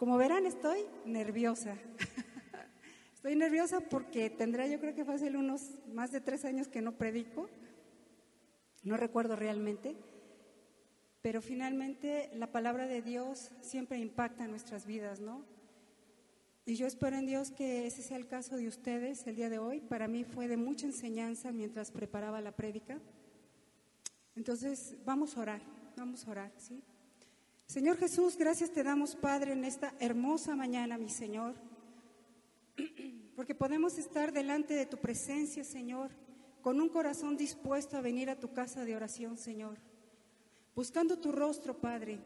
Como verán, estoy nerviosa. estoy nerviosa porque tendrá yo creo que fácil unos más de tres años que no predico. No recuerdo realmente. Pero finalmente la palabra de Dios siempre impacta en nuestras vidas, ¿no? Y yo espero en Dios que ese sea el caso de ustedes el día de hoy. Para mí fue de mucha enseñanza mientras preparaba la prédica. Entonces, vamos a orar, vamos a orar, ¿sí? Señor Jesús, gracias te damos, Padre, en esta hermosa mañana, mi Señor, porque podemos estar delante de tu presencia, Señor, con un corazón dispuesto a venir a tu casa de oración, Señor, buscando tu rostro, Padre,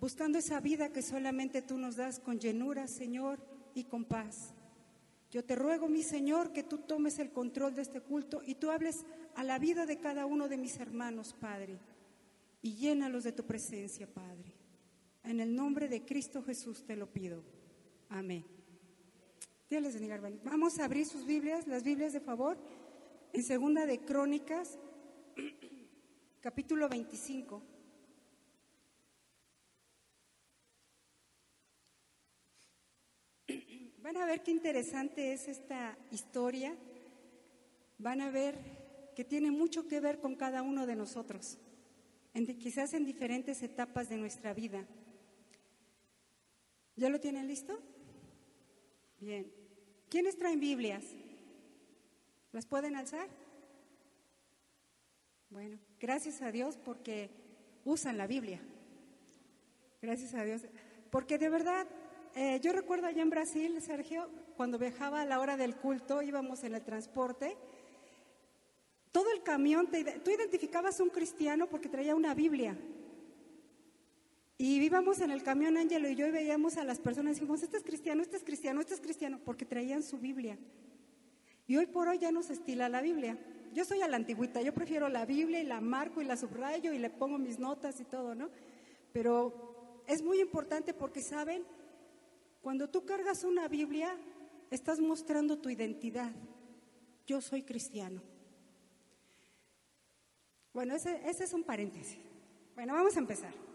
buscando esa vida que solamente tú nos das con llenura, Señor, y con paz. Yo te ruego, mi Señor, que tú tomes el control de este culto y tú hables a la vida de cada uno de mis hermanos, Padre, y llénalos de tu presencia, Padre. En el nombre de Cristo Jesús te lo pido. Amén. Dios les bendiga, Vamos a abrir sus Biblias, las Biblias de favor, en Segunda de Crónicas, capítulo 25. Van a ver qué interesante es esta historia. Van a ver que tiene mucho que ver con cada uno de nosotros, quizás en diferentes etapas de nuestra vida. ¿Ya lo tienen listo? Bien. ¿Quiénes traen Biblias? ¿Las pueden alzar? Bueno, gracias a Dios porque usan la Biblia. Gracias a Dios. Porque de verdad, eh, yo recuerdo allá en Brasil, Sergio, cuando viajaba a la hora del culto, íbamos en el transporte, todo el camión, tú identificabas a un cristiano porque traía una Biblia. Y íbamos en el camión Ángelo y yo y veíamos a las personas y dijimos, este es cristiano, este es cristiano, este es cristiano, porque traían su Biblia. Y hoy por hoy ya no se estila la Biblia. Yo soy a la antigüita, yo prefiero la Biblia y la marco y la subrayo y le pongo mis notas y todo, ¿no? Pero es muy importante porque, ¿saben? Cuando tú cargas una Biblia, estás mostrando tu identidad. Yo soy cristiano. Bueno, ese es un paréntesis. Bueno, vamos a empezar.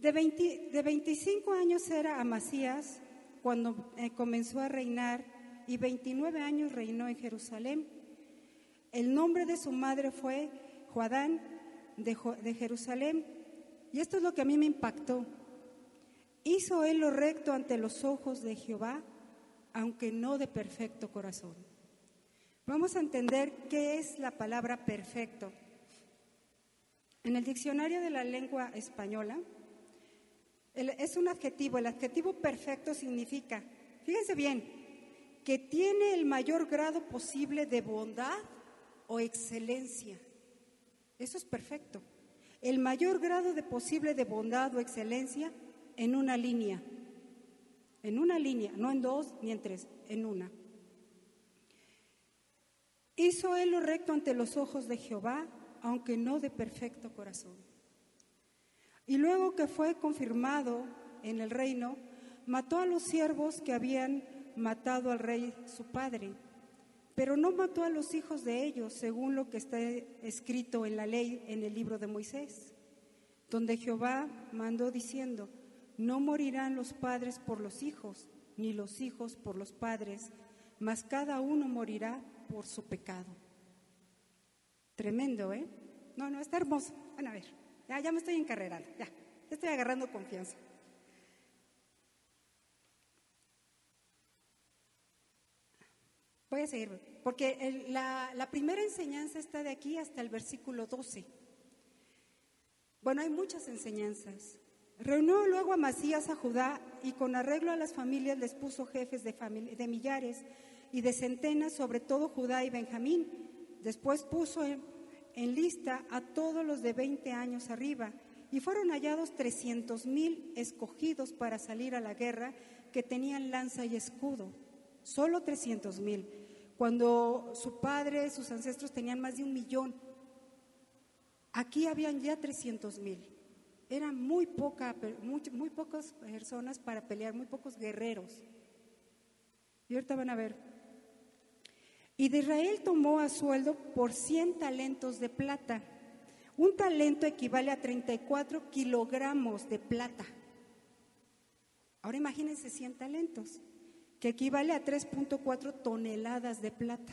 De, 25 años era Amasías cuando eh, comenzó a reinar y 29 años reinó en Jerusalén. El nombre de su madre fue Joadán de, de Jerusalén. Y esto es lo que a mí me impactó. Hizo él lo recto ante los ojos de Jehová, aunque no de perfecto corazón. Vamos a entender qué es la palabra perfecto. En el diccionario de la lengua española, es un adjetivo. El adjetivo perfecto significa, fíjense bien, que tiene el mayor grado posible de bondad o excelencia. Eso es perfecto. El mayor grado de posible de bondad o excelencia en una línea. En una línea, no en dos ni en tres, en una. Hizo él lo recto ante los ojos de Jehová, aunque no de perfecto corazón. Y luego que fue confirmado en el reino, mató a los siervos que habían matado al rey su padre, pero no mató a los hijos de ellos, según lo que está escrito en la ley en el libro de Moisés, donde Jehová mandó diciendo, no morirán los padres por los hijos, ni los hijos por los padres, mas cada uno morirá por su pecado. Tremendo, ¿eh? No, no, está hermoso. Van a ver. Ya, ya me estoy encarrerando, ya, estoy agarrando confianza. Voy a seguir, porque la, primera enseñanza está de aquí hasta el versículo 12. Bueno, hay muchas enseñanzas. Reunió luego a Masías a Judá y con arreglo a las familias les puso jefes de, de millares y de centenas sobre todo Judá y Benjamín. Después puso en lista a todos los de 20 años arriba y fueron hallados 300 mil escogidos para salir a la guerra que tenían lanza y escudo. Solo 300 mil, cuando su padre, sus ancestros tenían más de un millón. Aquí habían ya 300 mil. Eran muy, poca, muy, muy pocas personas para pelear, muy pocos guerreros. Y ahorita van a ver y de Israel tomó a sueldo por 100 talentos de plata. Un talento equivale a 34 kilogramos de plata. Ahora imagínense 100 talentos, que equivale a 3.4 toneladas de plata.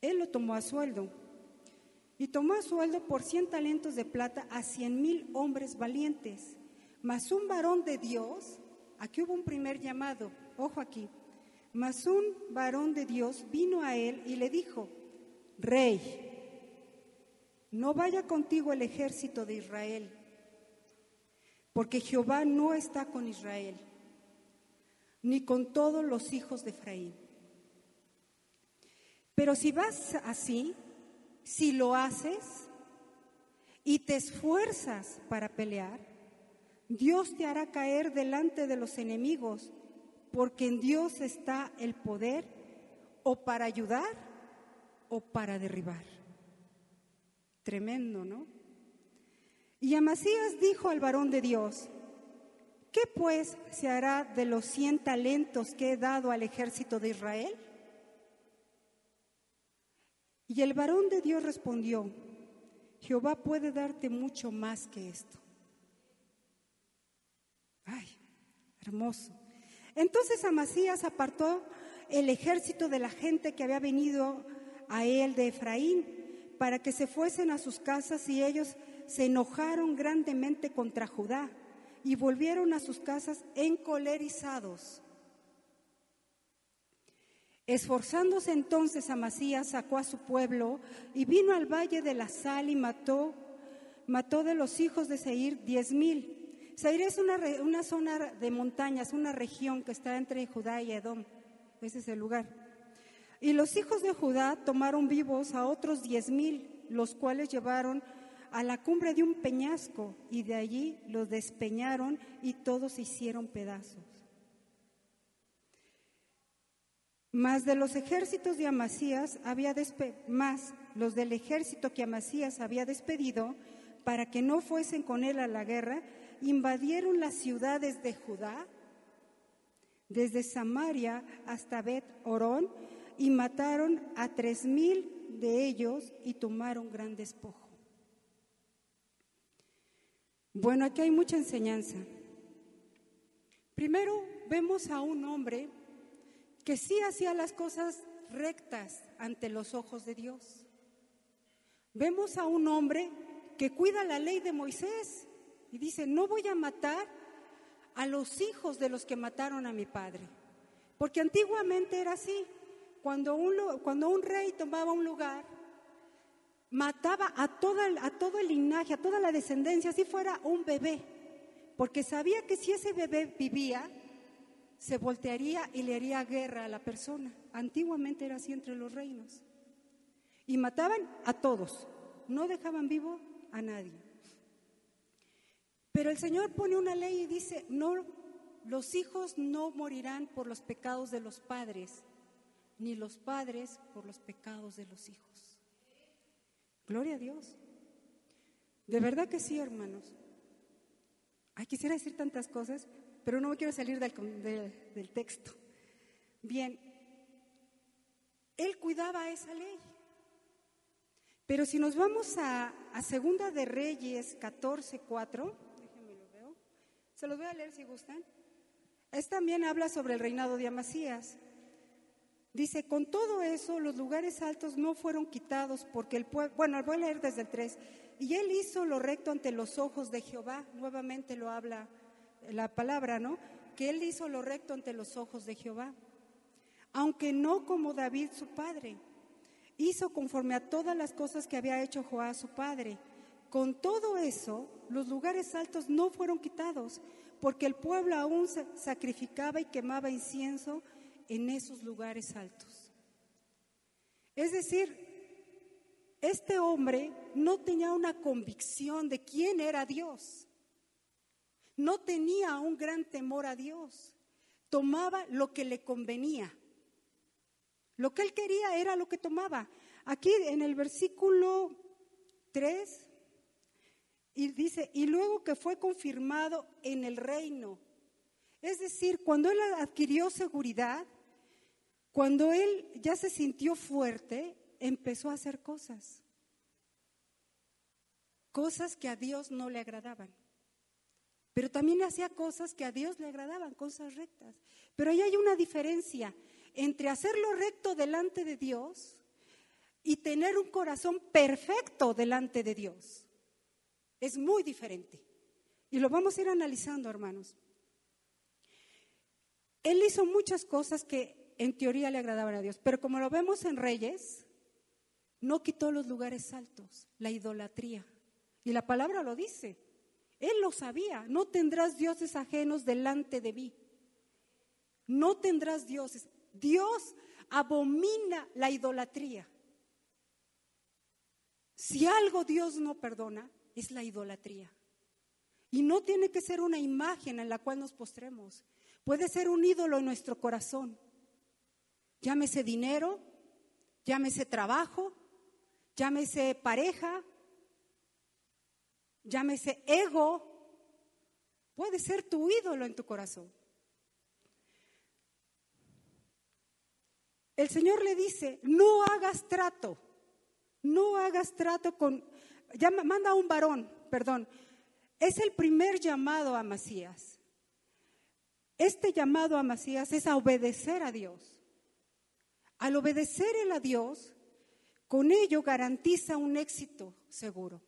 Él lo tomó a sueldo. Y tomó a sueldo por 100 talentos de plata a 100 mil hombres valientes. Mas un varón de Dios, aquí hubo un primer llamado, ojo aquí, mas un varón de Dios vino a él y le dijo, Rey, no vaya contigo el ejército de Israel, porque Jehová no está con Israel, ni con todos los hijos de Efraín. Pero si vas así, si lo haces y te esfuerzas para pelear, Dios te hará caer delante de los enemigos porque en Dios está el poder o para ayudar o para derribar. Tremendo, ¿no? Y Amasías dijo al varón de Dios, ¿qué pues se hará de los cien talentos que he dado al ejército de Israel? Y el varón de Dios respondió, Jehová puede darte mucho más que esto. Ay, hermoso. Entonces Amasías apartó el ejército de la gente que había venido a él de Efraín para que se fuesen a sus casas y ellos se enojaron grandemente contra Judá y volvieron a sus casas encolerizados. Esforzándose entonces Amasías sacó a su pueblo y vino al valle de la sal y mató, mató de los hijos de Seir diez mil Seir es una, una zona de montañas, una región que está entre Judá y Edom. Ese es el lugar. Y los hijos de Judá tomaron vivos a otros diez mil, los cuales llevaron a la cumbre de un peñasco y de allí los despeñaron y todos se hicieron pedazos. Más de los ejércitos de Amasías había más los del ejército que Amasías había despedido para que no fuesen con él a la guerra, invadieron las ciudades de Judá, desde Samaria hasta Bet Orón, y mataron a tres mil de ellos y tomaron gran despojo. Bueno, aquí hay mucha enseñanza. Primero vemos a un hombre que sí hacía las cosas rectas ante los ojos de Dios. Vemos a un hombre que cuida la ley de Moisés y dice, no voy a matar a los hijos de los que mataron a mi padre. Porque antiguamente era así. Cuando un, cuando un rey tomaba un lugar, mataba a, toda, a todo el linaje, a toda la descendencia, si fuera un bebé. Porque sabía que si ese bebé vivía, se voltearía y le haría guerra a la persona. Antiguamente era así entre los reinos. Y mataban a todos, no dejaban vivo a nadie. Pero el Señor pone una ley y dice, no, los hijos no morirán por los pecados de los padres, ni los padres por los pecados de los hijos. Gloria a Dios. De verdad que sí, hermanos. Ay, quisiera decir tantas cosas, pero no me quiero salir del, del texto. Bien, él cuidaba esa ley. Pero si nos vamos a, a Segunda de Reyes 14, 4, se los voy a leer si gustan. Es también habla sobre el reinado de Amasías. Dice, con todo eso los lugares altos no fueron quitados porque el pueblo, bueno, voy a leer desde el 3, y él hizo lo recto ante los ojos de Jehová, nuevamente lo habla la palabra, ¿no? Que él hizo lo recto ante los ojos de Jehová, aunque no como David su padre, hizo conforme a todas las cosas que había hecho Joá su padre. Con todo eso, los lugares altos no fueron quitados, porque el pueblo aún sacrificaba y quemaba incienso en esos lugares altos. Es decir, este hombre no tenía una convicción de quién era Dios. No tenía un gran temor a Dios. Tomaba lo que le convenía. Lo que él quería era lo que tomaba. Aquí en el versículo 3 y dice, y luego que fue confirmado en el reino. Es decir, cuando él adquirió seguridad, cuando él ya se sintió fuerte, empezó a hacer cosas. Cosas que a Dios no le agradaban. pero también hacía cosas que a Dios le agradaban, cosas rectas. Pero ahí hay una diferencia entre hacerlo recto delante de Dios y tener un corazón perfecto delante de Dios. Es muy diferente. Y lo vamos a ir analizando, hermanos. Él hizo muchas cosas que en teoría le agradaban a Dios, pero como lo vemos en Reyes, no quitó los lugares altos, la idolatría. Y la palabra lo dice. Él lo sabía. No tendrás dioses ajenos delante de mí. No tendrás dioses. Dios abomina la idolatría. Si algo Dios no perdona, es la idolatría. Y no tiene que ser una imagen en la cual nos postremos. Puede ser un ídolo en nuestro corazón. Llámese dinero, llámese trabajo, llámese pareja, llámese ego, puede ser tu ídolo en tu corazón. El Señor le dice, no hagas trato, no hagas trato con, manda a un varón, perdón, es el primer llamado a Masías. Este llamado a Masías es a obedecer a Dios. Al obedecer a Dios, con ello garantiza un éxito seguro.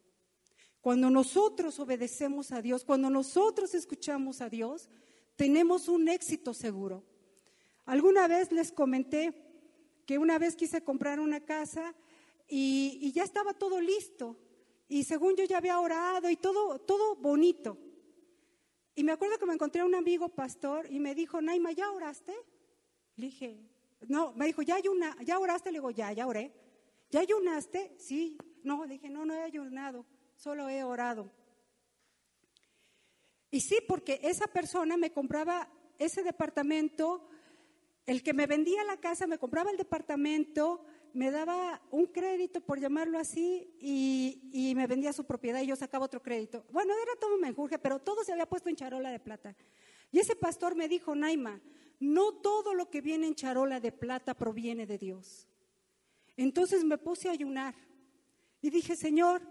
Cuando nosotros obedecemos a Dios, cuando nosotros escuchamos a Dios, tenemos un éxito seguro. Alguna vez les comenté que una vez quise comprar una casa y, ya estaba todo listo. Y según yo ya había orado y todo, todo bonito. Y me acuerdo que me encontré a un amigo pastor y me dijo, Naima, ¿ya oraste? Le dije, no, me dijo, ¿ya, una, ¿ya oraste? Le digo, ya, ya oré. ¿Ya ayunaste? Sí. No, dije, no, no he ayunado solo he orado. Y sí, porque esa persona me compraba ese departamento, el que me vendía la casa me compraba el departamento, me daba un crédito, por llamarlo así, y, me vendía su propiedad y yo sacaba otro crédito. Bueno, era todo un menjurje, pero todo se había puesto en charola de plata. Y ese pastor me dijo, Naima, no todo lo que viene en charola de plata proviene de Dios. Entonces me puse a ayunar y dije, Señor,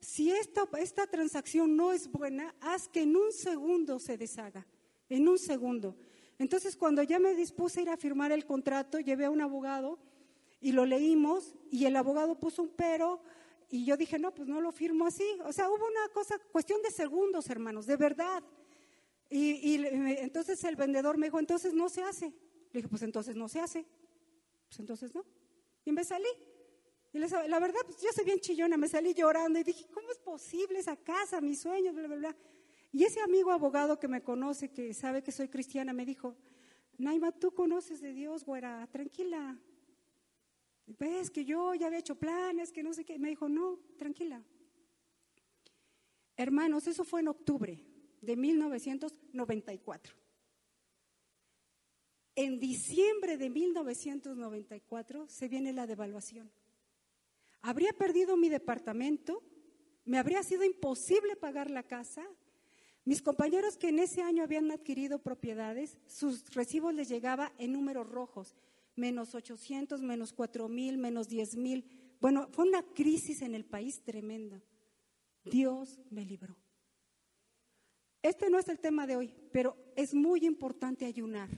si esta, esta transacción no es buena, haz que en un segundo se deshaga, en un segundo. Entonces, cuando ya me dispuse a ir a firmar el contrato, llevé a un abogado y lo leímos y el abogado puso un pero y yo dije, no, pues no lo firmo así. O sea, hubo una cosa, cuestión de segundos, hermanos, de verdad. Y, y entonces el vendedor me dijo, entonces no se hace. Le dije, pues entonces no se hace. Pues entonces no. Y me salí. Y la verdad, pues yo soy bien chillona, me salí llorando y dije, ¿cómo es posible esa casa, mis sueños, bla, bla, bla? Y ese amigo abogado que me conoce, que sabe que soy cristiana, me dijo, Naima, tú conoces de Dios, güera, tranquila. Ves que yo ya había hecho planes, que no sé qué. Me dijo, no, tranquila. Hermanos, eso fue en octubre de 1994. En diciembre de 1994 se viene la devaluación habría perdido mi departamento, me habría sido imposible pagar la casa. Mis compañeros que en ese año habían adquirido propiedades, sus recibos les llegaba en números rojos, menos 800, menos 4 mil, menos 10 mil. Bueno, fue una crisis en el país tremenda. Dios me libró. Este no es el tema de hoy, pero es muy importante ayunar.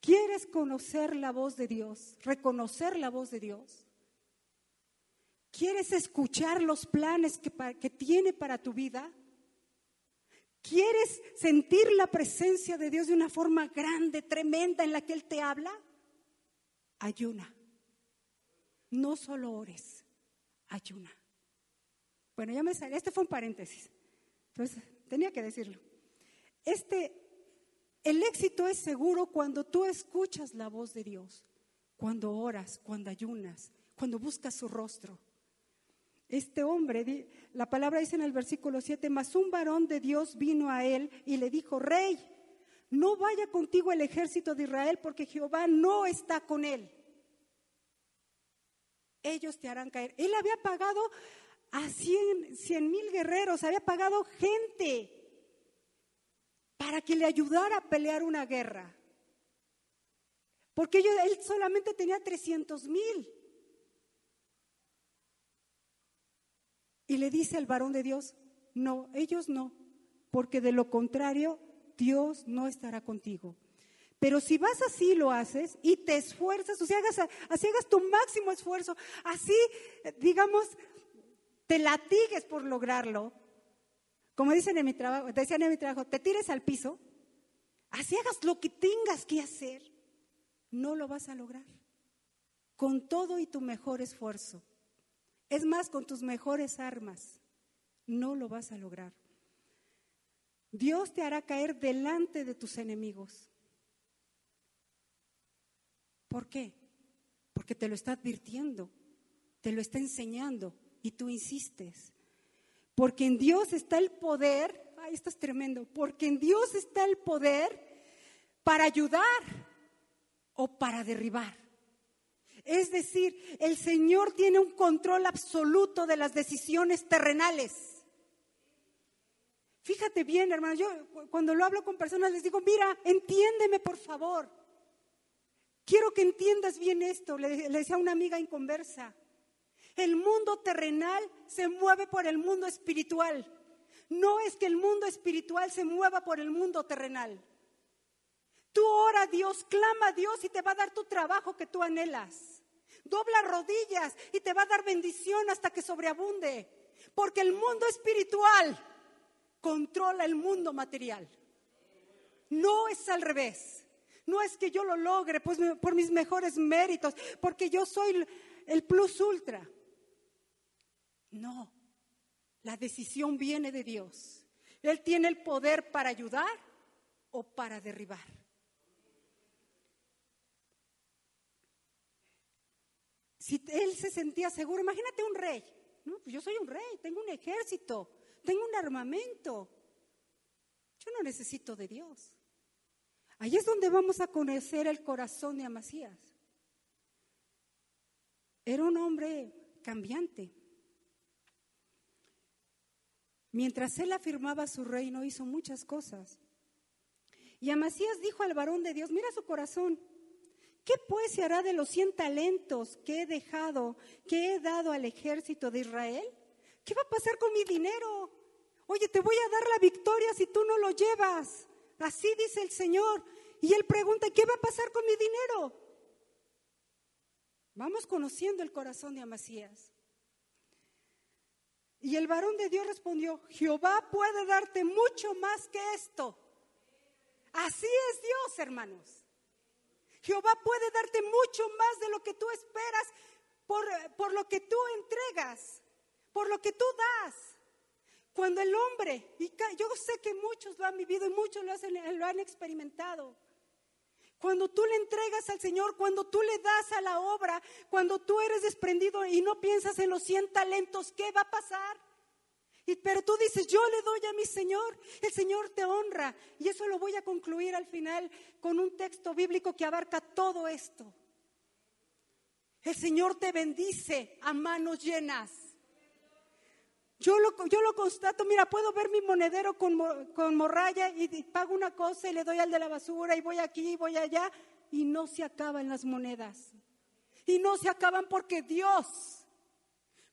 ¿Quieres conocer la voz de Dios? ¿Reconocer la voz de Dios? ¿Quieres escuchar los planes que, que, tiene para tu vida? ¿Quieres sentir la presencia de Dios de una forma grande, tremenda en la que Él te habla? Ayuna. No solo ores, ayuna. Bueno, ya me salió, este fue un paréntesis. Entonces, tenía que decirlo. Este, el éxito es seguro cuando tú escuchas la voz de Dios, cuando oras, cuando ayunas, cuando buscas su rostro. Este hombre, la palabra dice en el versículo 7, mas un varón de Dios vino a él y le dijo, rey, no vaya contigo el ejército de Israel porque Jehová no está con él. Ellos te harán caer. Él había pagado a cien mil guerreros, había pagado gente para que le ayudara a pelear una guerra. Porque él solamente tenía 300 mil. Y le dice al varón de Dios, no, ellos no. porque de lo contrario Dios no estará contigo. Pero si vas así lo haces y te esfuerzas, o sea, hagas, así hagas tu máximo esfuerzo, así, digamos, te latigues por lograrlo, como dicen en mi trabajo, decían en mi trabajo, te tires al piso, así hagas lo que tengas que hacer, no lo vas a lograr. Con todo y tu mejor esfuerzo. Es más, con tus mejores armas, no lo vas a lograr. Dios te hará caer delante de tus enemigos. ¿Por qué? Porque te lo está advirtiendo, te lo está enseñando y tú insistes. Porque en Dios está el poder, ay, esto es tremendo, porque en Dios está el poder para ayudar o para derribar. Es decir, el Señor tiene un control absoluto de las decisiones terrenales. Fíjate bien, hermano, yo cuando lo hablo con personas les digo, mira, entiéndeme por favor. Quiero que entiendas bien esto, le, decía a una amiga en conversa. El mundo terrenal se mueve por el mundo espiritual. No es que el mundo espiritual se mueva por el mundo terrenal. Tú ora a Dios, clama a Dios y te va a dar tu trabajo que tú anhelas. Dobla rodillas y te va a dar bendición hasta que sobreabunde. Porque el mundo espiritual controla el mundo material. No es al revés. No es que yo lo logre pues, por mis mejores méritos, porque yo soy el plus ultra. No, la decisión viene de Dios. Él tiene el poder para ayudar o para derribar. Si él se sentía seguro, imagínate un rey. No, pues yo soy un rey, tengo un ejército, tengo un armamento. Yo no necesito de Dios. Ahí es donde vamos a conocer el corazón de Amasías. Era un hombre cambiante. Mientras él afirmaba su reino, hizo muchas cosas. Y Amasías dijo al varón de Dios, mira su corazón, ¿qué pues se hará de los cien talentos que he dejado, que he dado al ejército de Israel? ¿Qué va a pasar con mi dinero? Oye, te voy a dar la victoria si tú no lo llevas. Así dice el Señor. Y él pregunta, ¿qué va a pasar con mi dinero? Vamos conociendo el corazón de Amasías. Y el varón de Dios respondió, Jehová puede darte mucho más que esto. Así es Dios, hermanos. Jehová puede darte mucho más de lo que tú esperas por, por lo que tú entregas, por lo que tú das. Cuando el hombre, y yo sé que muchos lo han vivido y muchos lo, lo han experimentado, cuando tú le entregas al Señor, cuando tú le das a la obra, cuando tú eres desprendido y no piensas en los 100 talentos, ¿qué va a pasar? Y, pero tú dices, yo le doy a mi Señor, el Señor te honra. Y eso lo voy a concluir al final con un texto bíblico que abarca todo esto. El Señor te bendice a manos llenas. Yo lo, yo lo constato, mira, puedo ver mi monedero con, con morralla y, pago una cosa y le doy al de la basura y voy aquí y voy allá y no se acaban las monedas. Y no se acaban porque Dios,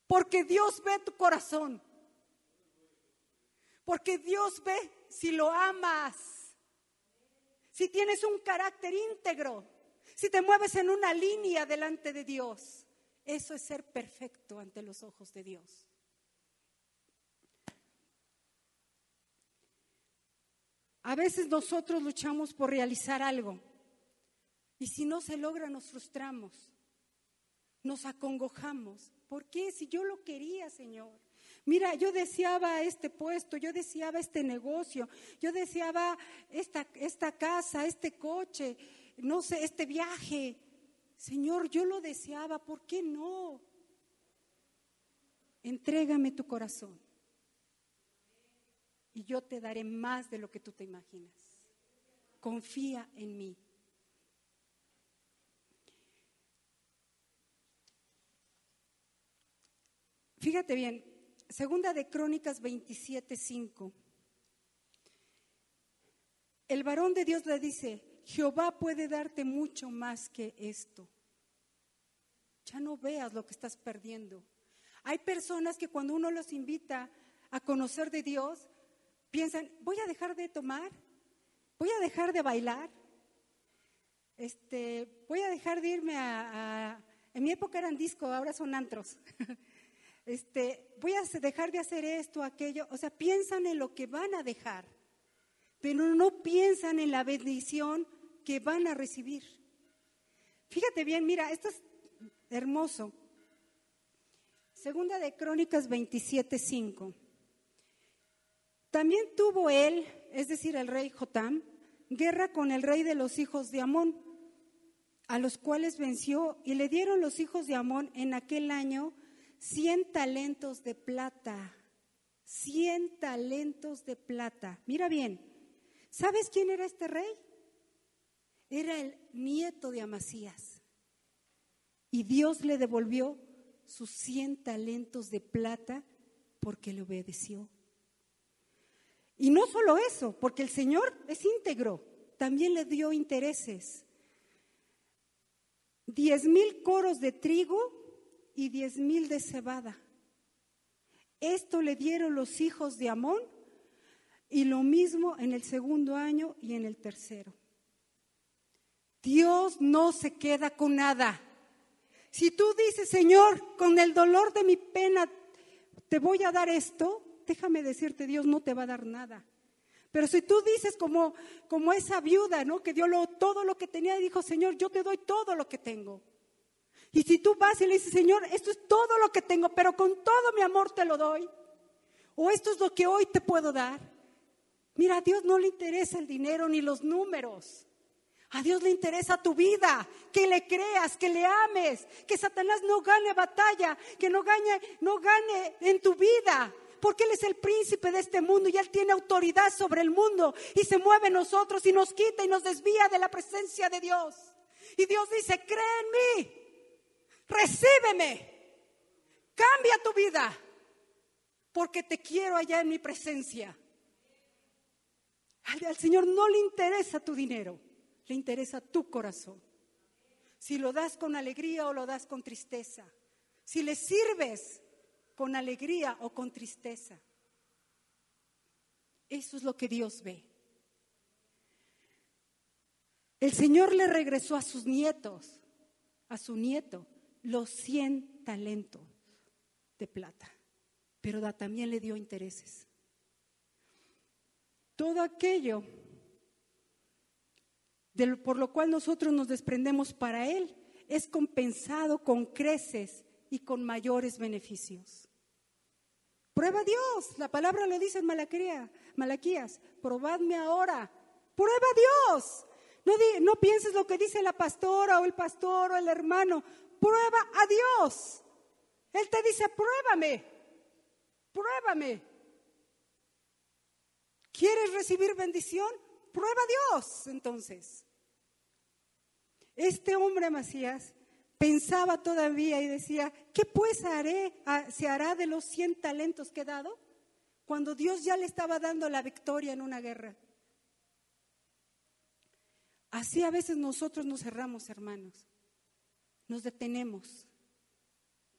porque Dios ve tu corazón. Porque Dios ve si lo amas, si tienes un carácter íntegro, si te mueves en una línea delante de Dios. Eso es ser perfecto ante los ojos de Dios. A veces nosotros luchamos por realizar algo y si no se logra nos frustramos, nos acongojamos. ¿Por qué? Si yo lo quería, Señor. Mira, yo deseaba este puesto, yo deseaba este negocio, yo deseaba esta, esta casa, este coche, no sé, este viaje. Señor, yo lo deseaba, ¿por qué no? Entrégame tu corazón y yo te daré más de lo que tú te imaginas. Confía en mí. Fíjate bien, segunda de Crónicas 27, 5. El varón de Dios le dice, Jehová puede darte mucho más que esto. Ya no veas lo que estás perdiendo. Hay personas que cuando uno los invita a conocer de Dios, piensan, voy a dejar de tomar, voy a dejar de bailar, este, voy a dejar de irme a, en mi época eran discos, ahora son antros. Este, voy a dejar de hacer esto, aquello, o sea, piensan en lo que van a dejar, pero no piensan en la bendición que van a recibir. Fíjate bien, mira, esto es hermoso. Segunda de Crónicas 27:5. También tuvo él, es decir, el rey Jotam, guerra con el rey de los hijos de Amón, a los cuales venció y le dieron los hijos de Amón en aquel año cien talentos de plata. Cien talentos de plata. Mira bien, ¿sabes quién era este rey? Era el nieto de Amasías. Y Dios le devolvió sus cien talentos de plata porque le obedeció. Y no solo eso, porque el Señor es íntegro, también le dio intereses. Diez mil coros de trigo y diez mil de cebada. Esto le dieron los hijos de Amón y lo mismo en el segundo año y en el tercero. Dios no se queda con nada. Si tú dices, Señor, con el dolor de mi pena te voy a dar esto, déjame decirte, Dios no te va a dar nada. Pero si tú dices como, como esa viuda, ¿no? Que dio todo lo que tenía y dijo, Señor, yo te doy todo lo que tengo. Y si tú vas y le dices, Señor, esto es todo lo que tengo, pero con todo mi amor te lo doy. O esto es lo que hoy te puedo dar. Mira, a Dios no le interesa el dinero ni los números. A Dios le interesa tu vida, que le creas, que le ames, que Satanás no gane batalla, que no gane, no gane en tu vida, porque Él es el príncipe de este mundo y Él tiene autoridad sobre el mundo y se mueve en nosotros y nos quita y nos desvía de la presencia de Dios. Y Dios dice, cree en mí, recíbeme, cambia tu vida, porque te quiero allá en mi presencia. al Señor no le interesa tu dinero le interesa tu corazón. Si lo das con alegría o lo das con tristeza. Si le sirves con alegría o con tristeza. Eso es lo que Dios ve. El Señor le regresó a sus nietos, a su nieto, los 100 talentos de plata, pero también le dio intereses. Todo aquello por lo cual nosotros nos desprendemos para Él, es compensado con creces y con mayores beneficios. Prueba a Dios, la palabra lo dice en Malaquías, probadme ahora, prueba a Dios. No, no pienses lo que dice la pastora o el pastor o el hermano, prueba a Dios. Él te dice, pruébame, pruébame. ¿Quieres recibir bendición? Prueba a Dios entonces. Este hombre Macías pensaba todavía y decía, ¿qué pues haré, ah, se hará de los 100 talentos que he dado? Cuando Dios ya le estaba dando la victoria en una guerra. Así a veces nosotros nos cerramos, hermanos. Nos detenemos.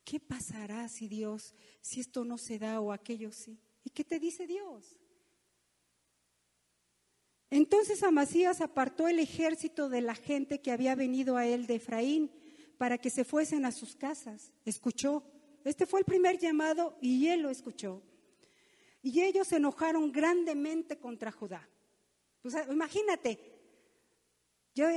¿Qué pasará si Dios, si esto no se da o aquello sí? ¿Y qué te dice Dios? Entonces Amasías apartó el ejército de la gente que había venido a él de Efraín para que se fuesen a sus casas. Escuchó. Este fue el primer llamado y él lo escuchó. Y ellos se enojaron grandemente contra Judá. imagínate, yo,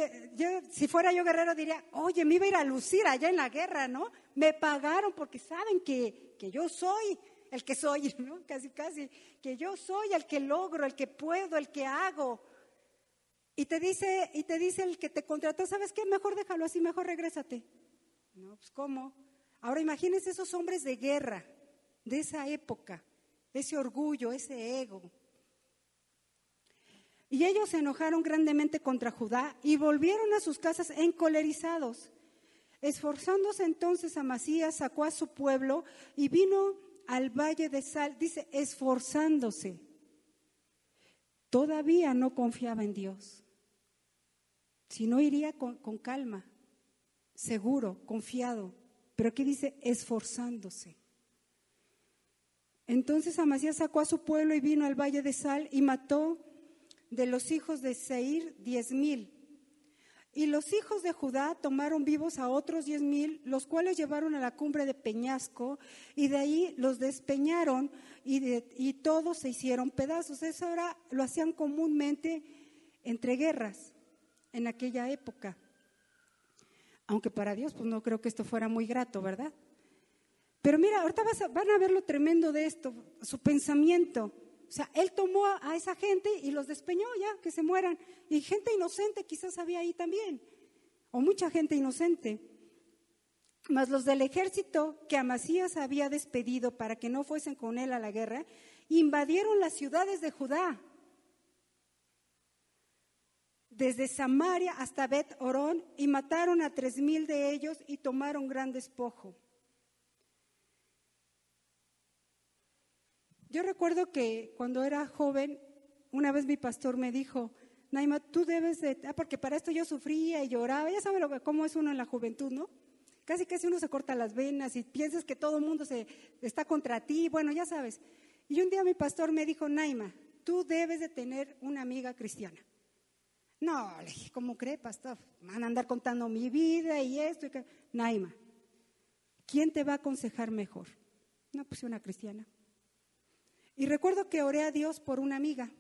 si fuera yo guerrero diría, oye, me iba a ir a lucir allá en la guerra, ¿no? Me pagaron porque saben que, que yo soy el que soy, ¿no? Casi, casi, que yo soy el que logro, el que puedo, el que hago. Y te dice, y te dice el que te contrató, ¿sabes qué? Mejor déjalo así, mejor regrésate. No, pues ¿cómo? Ahora imagínense esos hombres de guerra de esa época, ese orgullo, ese ego. Y ellos se enojaron grandemente contra Judá y volvieron a sus casas encolerizados. Esforzándose entonces Amasías sacó a su pueblo y vino al valle de Sal, dice, esforzándose. Todavía no confiaba en Dios. Si no iría con, con calma, seguro, confiado. Pero aquí dice, esforzándose. Entonces Amasías sacó a su pueblo y vino al valle de Sal y mató de los hijos de Seir diez mil. Y los hijos de Judá tomaron vivos a otros diez mil, los cuales llevaron a la cumbre de Peñasco, y de ahí los despeñaron, y, todos se hicieron pedazos. Eso ahora lo hacían comúnmente entre guerras en aquella época. Aunque para Dios, pues no creo que esto fuera muy grato, ¿verdad? Pero mira, ahorita van a ver lo tremendo de esto, su pensamiento. O sea, él tomó a, esa gente y los despeñó ya, que se mueran. Y gente inocente quizás había ahí también, o mucha gente inocente. Mas los del ejército que Amasías había despedido para que no fuesen con él a la guerra, invadieron las ciudades de Judá, desde Samaria hasta Bet Orón, y mataron a tres mil de ellos y tomaron gran despojo. Yo recuerdo que cuando era joven, una vez mi pastor me dijo, Naima, tú debes de, ah, porque para esto yo sufría y lloraba, ya sabes cómo es uno en la juventud, ¿no? Casi casi uno se corta las venas y piensas que todo el mundo se, está contra ti, bueno, ya sabes. Y un día mi pastor me dijo, Naima, tú debes de tener una amiga cristiana. No, le dije, ¿cómo cree, pastor? Van a andar contando mi vida y esto. Y que... Naima, ¿quién te va a aconsejar mejor? No, pues una cristiana. Y recuerdo que oré a Dios por una amiga.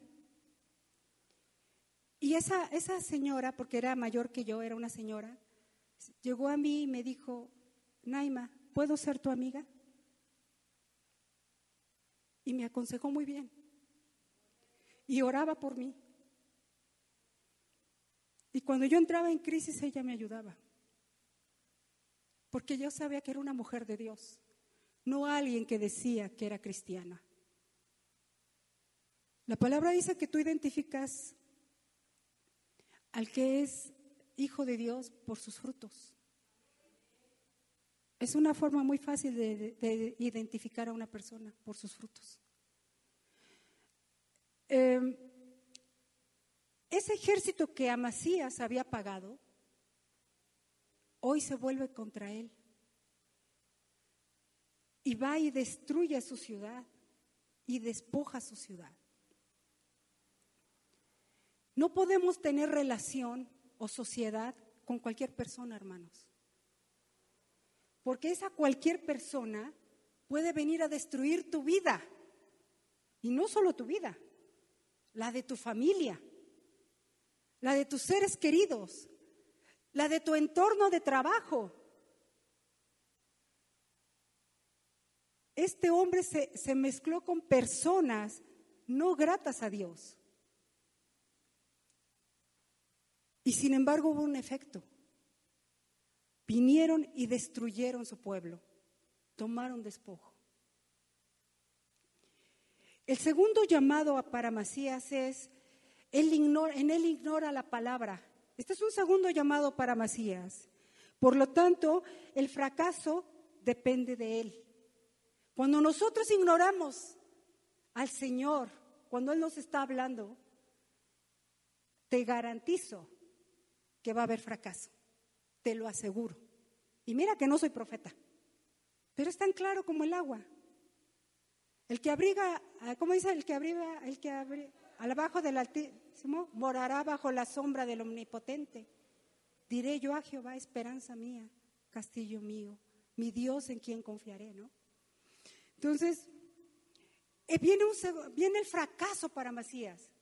Y esa, esa señora, porque era mayor que yo, era una señora, llegó a mí y me dijo, Naima, ¿puedo ser tu amiga? Y me aconsejó muy bien. Y oraba por mí. Y cuando yo entraba en crisis, ella me ayudaba. Porque yo sabía que era una mujer de Dios, no alguien que decía que era cristiana. La palabra dice que tú identificas al que es hijo de Dios por sus frutos. Es una forma muy fácil de, identificar a una persona por sus frutos. Em, ese ejército que Amasías había pagado, hoy se vuelve contra él. Y va y destruye su ciudad y despoja su ciudad. No podemos tener relación o sociedad con cualquier persona, hermanos. Porque esa cualquier persona puede venir a destruir tu vida. Y no solo tu vida, la de tu familia, la de tus seres queridos, la de tu entorno de trabajo. Este hombre se, se mezcló con personas no gratas a Dios. Y sin embargo hubo un efecto. Vinieron y destruyeron su pueblo, tomaron despojo. El segundo llamado para Masías es, él ignora, en él ignora la palabra. Este es un segundo llamado para Masías. Por lo tanto, el fracaso depende de él. Cuando nosotros ignoramos al Señor, cuando Él nos está hablando, te garantizo que va a haber fracaso. Te lo aseguro. Y mira que no soy profeta, pero es tan claro como el agua. El que abriga, ah, ¿cómo dice? El que abriga, el que abriga, abajo del Altísimo, morará bajo la sombra del Omnipotente. Diré yo a Jehová, esperanza mía, castillo mío, mi Dios en quien confiaré, ¿no? Entonces, eh, viene, un, viene el fracaso para Macías.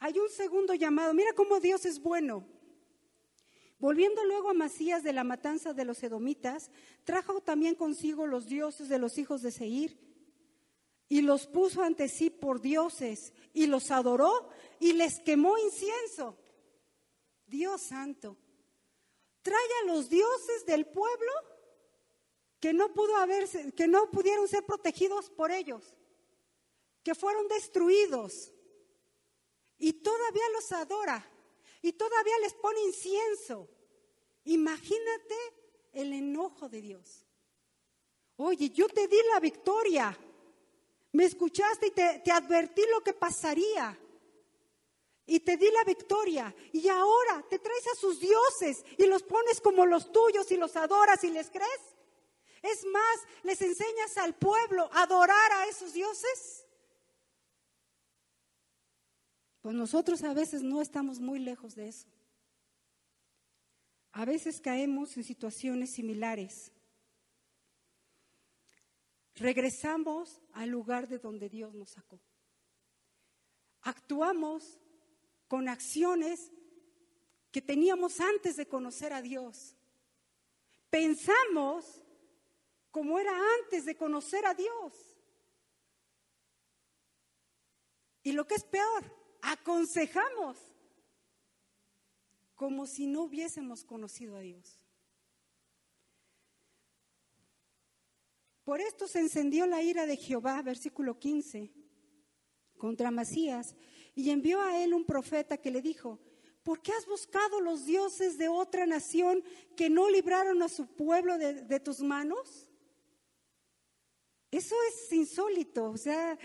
Hay un segundo llamado. Mira cómo Dios es bueno. Volviendo luego a Masías de la matanza de los edomitas, trajo también consigo los dioses de los hijos de Seir y los puso ante sí por dioses y los adoró y les quemó incienso. Dios santo, trae a los dioses del pueblo que no pudo haberse, que no pudieron ser protegidos por ellos, que fueron destruidos y todavía los adora y todavía les pone incienso. Imagínate el enojo de Dios. Oye, yo te di la victoria. Me escuchaste y te, advertí lo que pasaría. Y te di la victoria. Y ahora te traes a sus dioses y los pones como los tuyos y los adoras y les crees. Es más, les enseñas al pueblo a adorar a esos dioses. Pues nosotros a veces no estamos muy lejos de eso. A veces caemos en situaciones similares. Regresamos al lugar de donde Dios nos sacó. Actuamos con acciones que teníamos antes de conocer a Dios. Pensamos como era antes de conocer a Dios. Y lo que es peor, aconsejamos como si no hubiésemos conocido a Dios. Por esto se encendió la ira de Jehová, versículo 15, contra Masías, y envió a él un profeta que le dijo, ¿por qué has buscado los dioses de otra nación que no libraron a su pueblo de, de tus manos? Eso es insólito, o sea,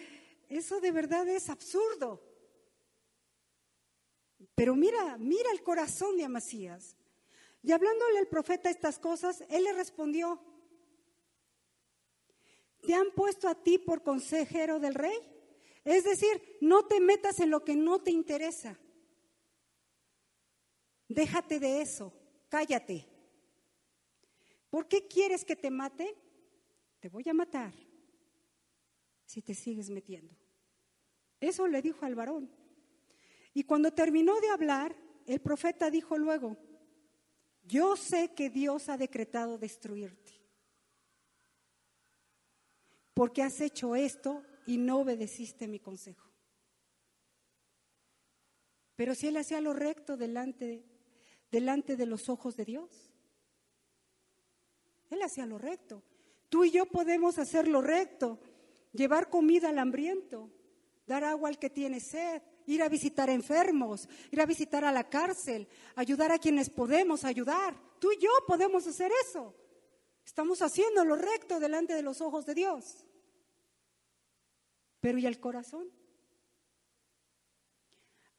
eso de verdad es absurdo. Pero mira, mira el corazón de Amasías. Y hablándole al profeta estas cosas, él le respondió, ¿te han puesto a ti por consejero del rey? Es decir, no te metas en lo que no te interesa. Déjate de eso, cállate. ¿Por qué quieres que te mate? Te voy a matar si te sigues metiendo. Eso le dijo al varón. Y cuando terminó de hablar, el profeta dijo luego, yo sé que Dios ha decretado destruirte, porque has hecho esto y no obedeciste mi consejo. Pero si él hacía lo recto delante, delante de los ojos de Dios, él hacía lo recto. Tú y yo podemos hacer lo recto, llevar comida al hambriento, dar agua al que tiene sed, ir a visitar enfermos, ir a visitar a la cárcel, ayudar a quienes podemos ayudar. Tú y yo podemos hacer eso. Estamos haciendo lo recto delante de los ojos de Dios. Pero ¿y el corazón?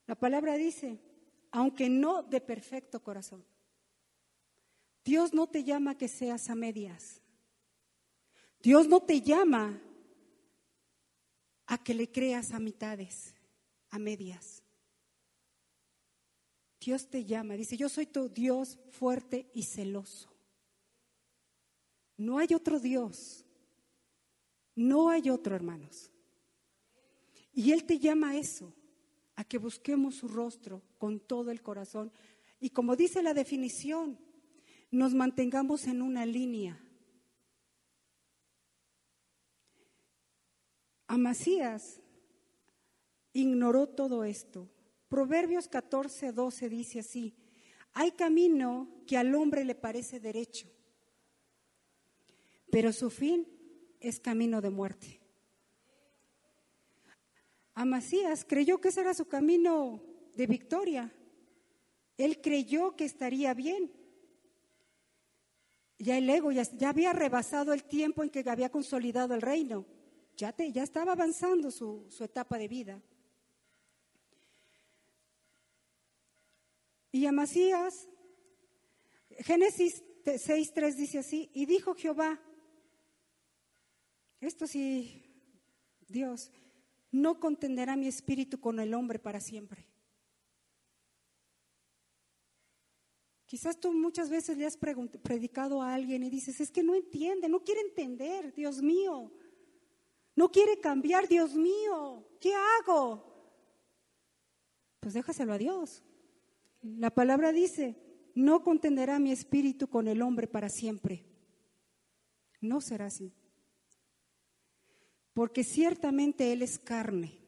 La palabra dice, aunque no de perfecto corazón. Dios no te llama que seas a medias. Dios no te llama a que le creas a mitades a medias. Dios te llama, dice, yo soy tu Dios fuerte y celoso. No hay otro Dios, no hay otro, hermanos. Y Él te llama a eso, a que busquemos su rostro con todo el corazón. Y como dice la definición, nos mantengamos en una línea. Amasías ignoró todo esto. Proverbios 14, 12 dice así, hay camino que al hombre le parece derecho, pero su fin es camino de muerte. Amasías creyó que ese era su camino de victoria. Él creyó que estaría bien. Ya el ego ya, había rebasado el tiempo en que había consolidado el reino. Ya, te, ya estaba avanzando su, su etapa de vida. Y Amasías, Génesis 6.3 dice así, y dijo Jehová, esto sí, Dios, no contenderá mi espíritu con el hombre para siempre. Quizás tú muchas veces le has predicado a alguien y dices, es que no entiende, no quiere entender, Dios mío. No quiere cambiar, Dios mío. ¿Qué hago? Pues déjaselo a Dios. La palabra dice, no contenderá mi espíritu con el hombre para siempre. No será así. Porque ciertamente Él es carne.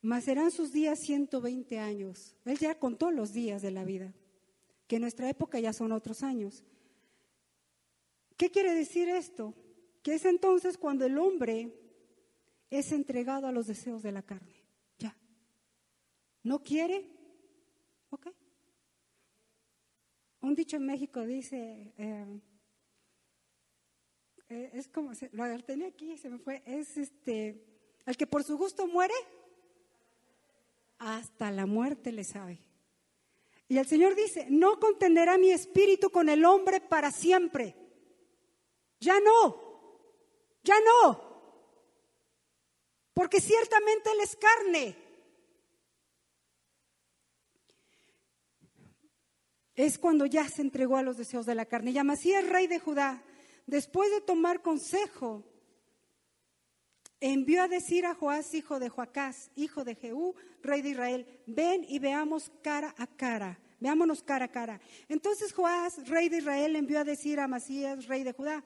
Mas serán sus días 120 años. Él ya contó los días de la vida, que en nuestra época ya son otros años. ¿Qué quiere decir esto? Que es entonces cuando el hombre es entregado a los deseos de la carne. Ya. No quiere, Un dicho en México dice, eh, eh, es como, lo tenía aquí, se me fue, es este, el que por su gusto muere, hasta la muerte le sabe. Y el Señor dice, no contenderá mi espíritu con el hombre para siempre. Ya no, ya no. Porque ciertamente Él es carne. Es cuando ya se entregó a los deseos de la carne. Y Amasías, rey de Judá, después de tomar consejo, envió a decir a Joás, hijo de Joacás, hijo de Jehú, rey de Israel, ven y veamos cara a cara, veámonos cara a cara. Entonces Joás, rey de Israel, envió a decir a Amasías, rey de Judá,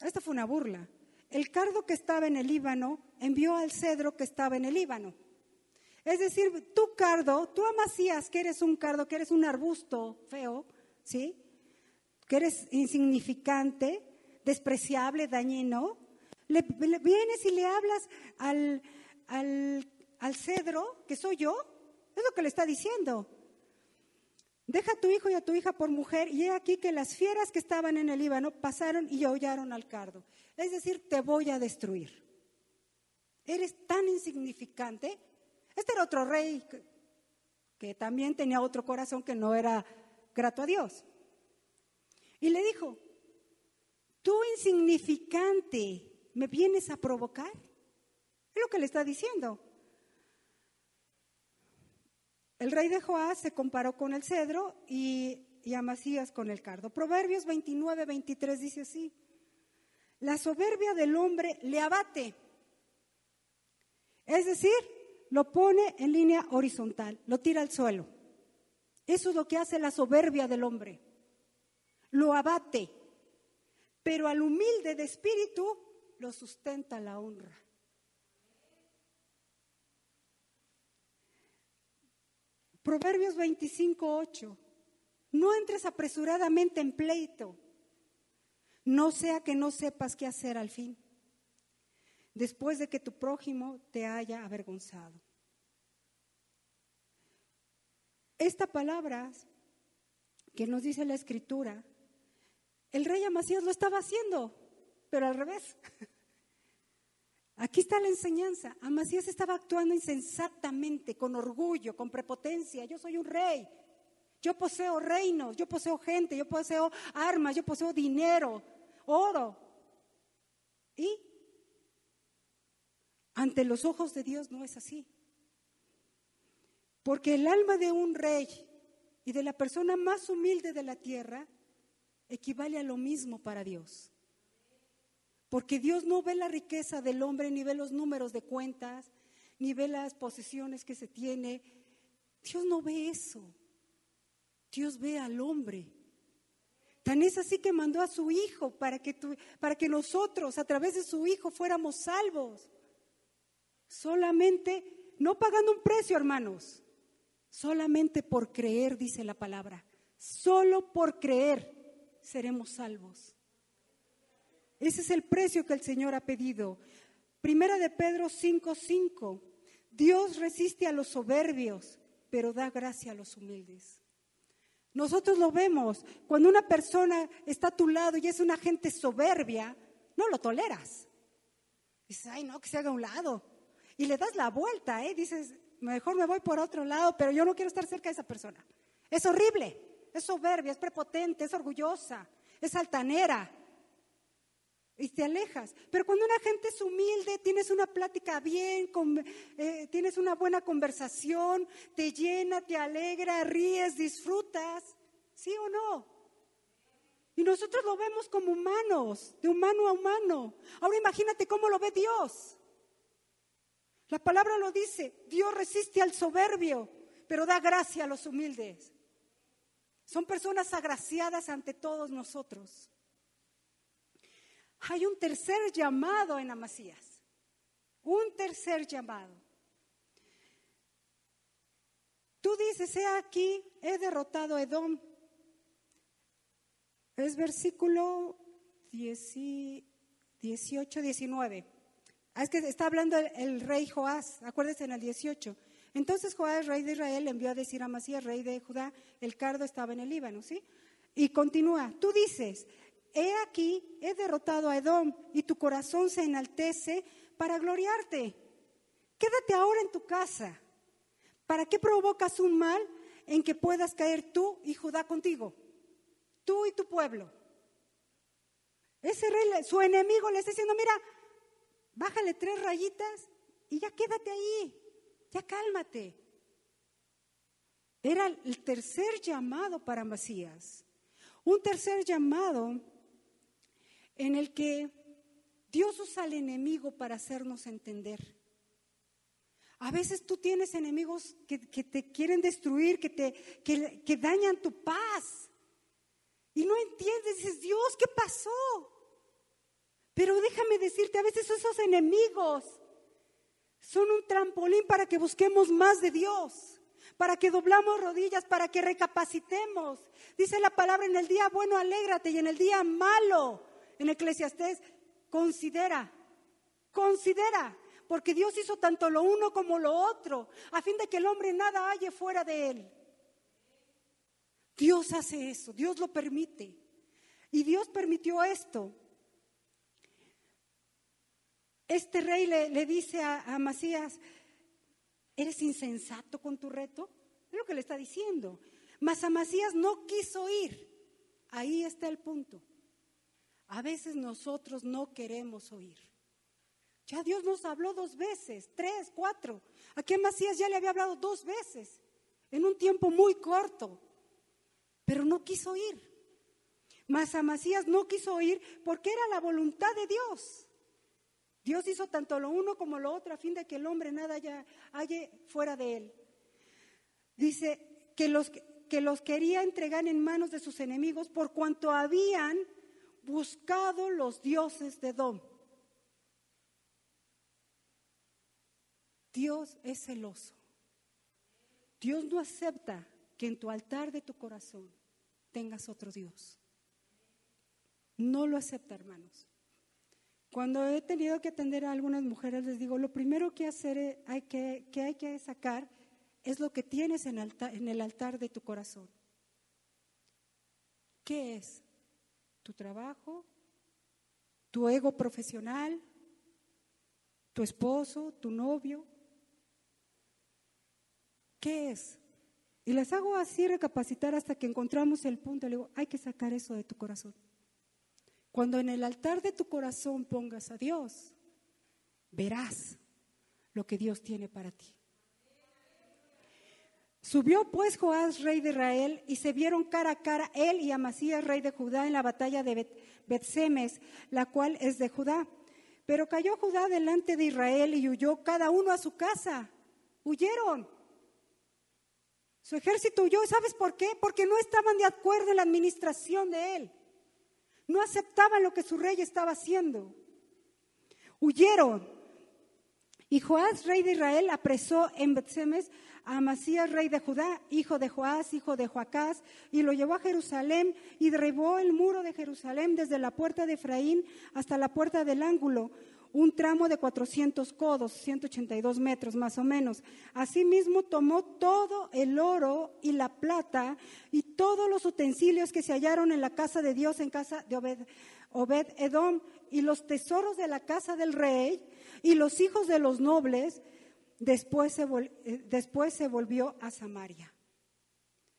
esta fue una burla, el cardo que estaba en el Líbano envió al cedro que estaba en el Líbano. Es decir, tu cardo, tú Amasías, que eres un cardo, que eres un arbusto feo, ¿sí? Que eres insignificante, despreciable, dañino, le, vienes y le hablas al, al, cedro, que soy yo, es lo que le está diciendo. Deja a tu hijo y a tu hija por mujer, y he aquí que las fieras que estaban en el Líbano pasaron y aullaron al cardo. Es decir, te voy a destruir. Eres tan insignificante. Este era otro rey que también tenía otro corazón que no era grato a Dios. Y le dijo, tú insignificante, ¿me vienes a provocar? Es lo que le está diciendo. El rey de Joás se comparó con el cedro y, y Amasías con el cardo. Proverbios 29, 23 dice así, la soberbia del hombre le abate. Es decir, lo pone en línea horizontal, lo tira al suelo. Eso es lo que hace la soberbia del hombre. Lo abate. Pero al humilde de espíritu lo sustenta la honra. Proverbios 25, 8. No entres apresuradamente en pleito, no sea que no sepas qué hacer al fin, después de que tu prójimo te haya avergonzado. Esta palabra que nos dice la escritura, el rey Amasías lo estaba haciendo, pero al revés. Aquí está la enseñanza. Amasías estaba actuando insensatamente, con orgullo, con prepotencia. Yo soy un rey. Yo poseo reinos, yo poseo gente, yo poseo armas, yo poseo dinero, oro. Y ante los ojos de Dios no es así. Porque el alma de un rey y de la persona más humilde de la tierra equivale a lo mismo para Dios. Porque Dios no ve la riqueza del hombre, ni ve los números de cuentas, ni ve las posesiones que se tiene. Dios no ve eso. Dios ve al hombre. Tan es así que mandó a su Hijo para que, para que nosotros, a través de su Hijo, fuéramos salvos. Solamente, no pagando un precio, hermanos, solamente por creer, dice la palabra. Solo por creer seremos salvos. Ese es el precio que el Señor ha pedido. Primera de Pedro 5:5. Dios resiste a los soberbios, pero da gracia a los humildes. Nosotros lo vemos. Cuando una persona está a tu lado y es una gente soberbia, no lo toleras. Dices, ay, no, que se haga a un lado. Y le das la vuelta, ¿eh? Dices, mejor me voy por otro lado, pero yo no quiero estar cerca de esa persona. Es horrible, es soberbia, es prepotente, es orgullosa, es altanera y te alejas. Pero cuando una gente es humilde, tienes una plática bien, eh, tienes una buena conversación, te llena, te alegra, ríes, disfrutas, ¿sí o no? Y nosotros lo vemos como humanos, de humano a humano. Ahora imagínate cómo lo ve Dios. La palabra lo dice, Dios resiste al soberbio, pero da gracia a los humildes. Son personas agraciadas ante todos nosotros. Hay un tercer llamado en Amasías. Un tercer llamado. Tú dices, he aquí, he derrotado a Edom. Es versículo 18, 19. Ah, es que está hablando el, rey Joás, acuérdense en el 18. Entonces Joás, rey de Israel, envió a decir a Amasías, rey de Judá, el cardo estaba en el Líbano, ¿sí? Y continúa, tú dices, he aquí, he derrotado a Edom y tu corazón se enaltece para gloriarte. Quédate ahora en tu casa. ¿Para qué provocas un mal en que puedas caer tú y Judá contigo? Tú y tu pueblo. Ese rey, su enemigo le está diciendo, mira, bájale tres rayitas y ya quédate ahí, ya cálmate. Era el tercer llamado para Masías. Un tercer llamado en el que Dios usa al enemigo para hacernos entender. A veces tú tienes enemigos que, te quieren destruir, que, te, que, dañan tu paz. Y no entiendes, dices, Dios, ¿qué pasó? Pero déjame decirte, a veces esos enemigos son un trampolín para que busquemos más de Dios para que doblamos rodillas, para que recapacitemos. Dice la palabra, en el día bueno alégrate y en el día malo, en Eclesiastés, considera, considera, porque Dios hizo tanto lo uno como lo otro, a fin de que el hombre nada halle fuera de él. Dios hace eso, Dios lo permite. Y Dios permitió esto. Este rey le, dice a, a Masías, ¿Eres insensato con tu reto? Es lo que le está diciendo. Mas Amasías no quiso ir. Ahí está el punto. A veces nosotros no queremos oír. Ya Dios nos habló dos veces, tres, cuatro. Aquí Amasías ya le había hablado dos veces, en un tiempo muy corto, pero no quiso ir. Mas Amasías no quiso ir porque era la voluntad de Dios. Dios hizo tanto lo uno como lo otro a fin de que el hombre nada haya, fuera de él. Dice que los, que los quería entregar en manos de sus enemigos por cuanto habían buscado los dioses de Dom. Dios es celoso. Dios no acepta que en tu altar de tu corazón tengas otro Dios. No lo acepta, hermanos. Cuando he tenido que atender a algunas mujeres, les digo, lo primero que, hacer, hay que, hay que sacar es lo que tienes en, en el altar de tu corazón. ¿Qué es? ¿Tu trabajo? ¿Tu ego profesional? ¿Tu esposo? ¿Tu novio? ¿Qué es? Y les hago así recapacitar hasta que encontramos el punto. Le digo, hay que sacar eso de tu corazón. Cuando en el altar de tu corazón pongas a Dios, verás lo que Dios tiene para ti. Subió pues Joás, rey de Israel, y se vieron cara a cara él y Amasías, rey de Judá, en la batalla de Bet la cual es de Judá. Pero cayó Judá delante de Israel y huyó cada uno a su casa. Huyeron. Su ejército huyó. ¿Sabes por qué? Porque no estaban de acuerdo en la administración de él. No aceptaban lo que su rey estaba haciendo. Huyeron. Y Joás, rey de Israel, apresó en Betsemes a Amasías, rey de Judá, hijo de Joás, hijo de Joacás, y lo llevó a Jerusalén y derribó el muro de Jerusalén desde la puerta de Efraín hasta la puerta del ángulo, un tramo de 400 codos, 182 metros más o menos. Asimismo tomó todo el oro y la plata y todos los utensilios que se hallaron en la casa de Dios, en casa de Obed, Obed Edom, y los tesoros de la casa del rey y los hijos de los nobles. Después se, eh, después se volvió a Samaria.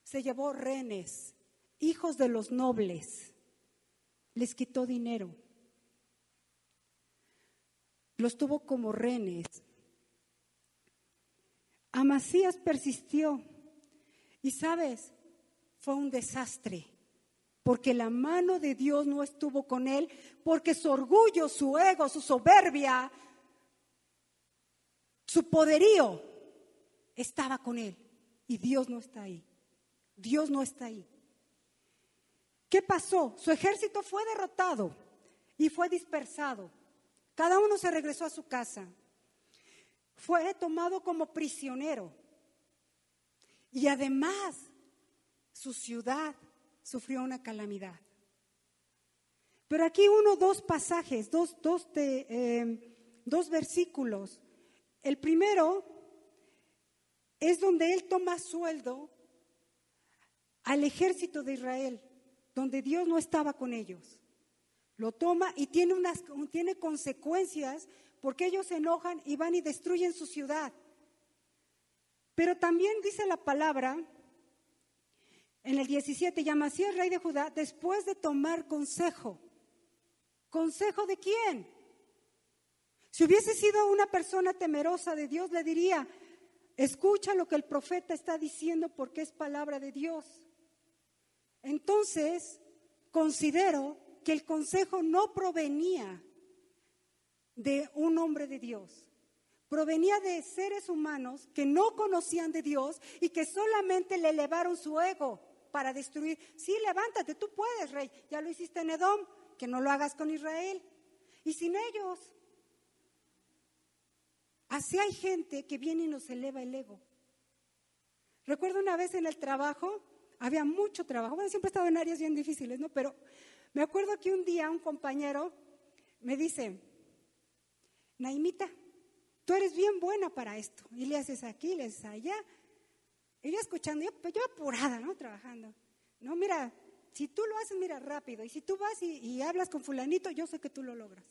Se llevó renes, hijos de los nobles. Les quitó dinero los tuvo como renes. Amasías persistió y sabes, fue un desastre, porque la mano de Dios no estuvo con él, porque su orgullo, su ego, su soberbia, su poderío estaba con él y Dios no está ahí. Dios no está ahí. ¿Qué pasó? Su ejército fue derrotado y fue dispersado. Cada uno se regresó a su casa. Fue tomado como prisionero. Y además, su ciudad sufrió una calamidad. Pero aquí uno, dos pasajes, dos, dos, em, dos versículos. El primero es donde él toma sueldo al ejército de Israel, donde Dios no estaba con ellos. Lo toma y tiene, unas, tiene consecuencias porque ellos se enojan y van y destruyen su ciudad. Pero también dice la palabra en el 17, Yamasías, rey de Judá, después de tomar consejo ¿Consejo de quién? Si hubiese sido una persona temerosa de Dios, le diría, escucha lo que el profeta está diciendo porque es palabra de Dios. Entonces, considero que el consejo no provenía de un hombre de Dios, provenía de seres humanos que no conocían de Dios y que solamente le elevaron su ego para destruir. Sí, levántate, tú puedes, rey. Ya lo hiciste en Edom, que no lo hagas con Israel. Y sin ellos. Así hay gente que viene y nos eleva el ego. Recuerdo una vez en el trabajo, había mucho trabajo. Bueno, siempre he estado en áreas bien difíciles, ¿no? Pero me acuerdo que un día un compañero me dice, Naimita, tú eres bien buena para esto. Y le haces aquí, le haces allá. Y yo escuchando, yo, pues yo apurada, ¿no? Trabajando. No, mira, si tú lo haces, mira, rápido. Y si tú vas y, hablas con fulanito, yo sé que tú lo logras.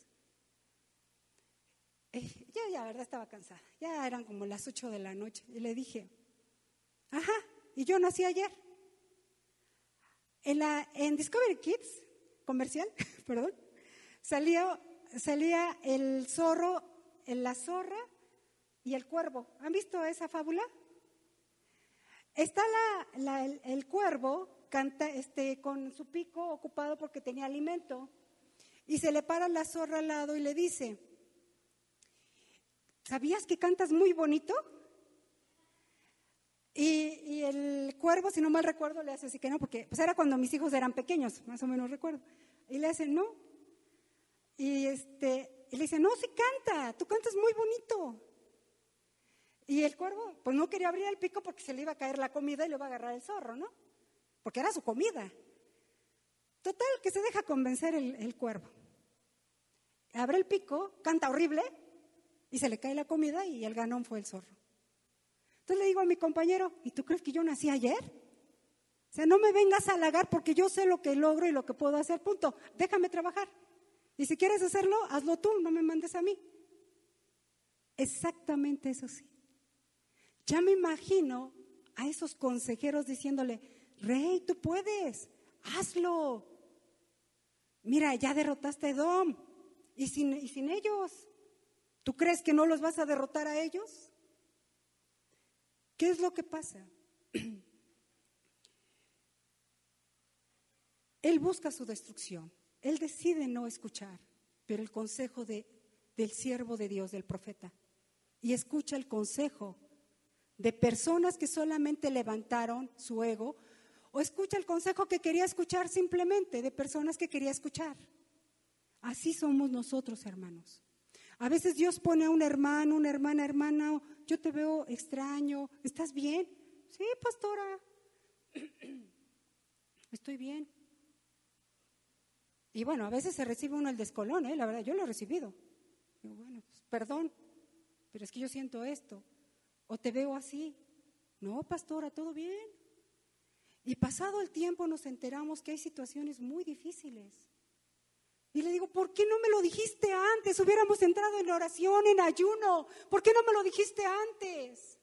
Eh, yo ya, la verdad, estaba cansada. Ya eran como las ocho de la noche. Y le dije, ajá, y yo nací ayer. En Discovery Kids, comercial, perdón, salía, salía el zorro, la zorra y el cuervo. ¿Han visto esa fábula? Está el, cuervo canta, este, con su pico ocupado porque tenía alimento y se le para la zorra al lado y le dice, ¿sabías que cantas muy bonito? Y, el cuervo, si no mal recuerdo, le hace así que no, porque pues era cuando mis hijos eran pequeños, más o menos recuerdo. Y le hace, no. Y, este, y le dice, no, sí canta, tú cantas muy bonito. Y el cuervo, pues no quería abrir el pico porque se le iba a caer la comida y le iba a agarrar el zorro, ¿no? Porque era su comida. Total, que se deja convencer el, el cuervo. Abre el pico, canta horrible y se le cae la comida y el ganón fue el zorro. Entonces le digo a mi compañero, ¿y tú crees que yo nací ayer? O sea, no me vengas a halagar porque yo sé lo que logro y lo que puedo hacer, punto. Déjame trabajar. Y si quieres hacerlo, hazlo tú, no me mandes a mí. Exactamente eso sí. Ya me imagino a esos consejeros diciéndole, Rey, tú puedes, hazlo. Mira, ya derrotaste a Edom. ¿Y sin, ¿Y sin ellos? ¿Tú crees que no los vas a derrotar a ellos? ¿Qué es lo que pasa? Él busca su destrucción. Él decide no escuchar, pero el consejo de, del siervo de Dios, del profeta, y escucha el consejo de personas que solamente levantaron su ego, o escucha el consejo que quería escuchar simplemente de personas que quería escuchar. Así somos nosotros, hermanos. A veces Dios pone a un hermano, una hermana, hermana, yo te veo extraño, ¿estás bien? Sí, pastora, estoy bien. Y bueno, a veces se recibe uno el descolón, ¿eh? la verdad, yo lo he recibido. Bueno, pues, perdón, pero es que yo siento esto. O te veo así. No, pastora, todo bien. Y pasado el tiempo nos enteramos que hay situaciones muy difíciles. Y le digo, ¿por qué no me lo dijiste antes? Hubiéramos entrado en oración, en ayuno. ¿Por qué no me lo dijiste antes?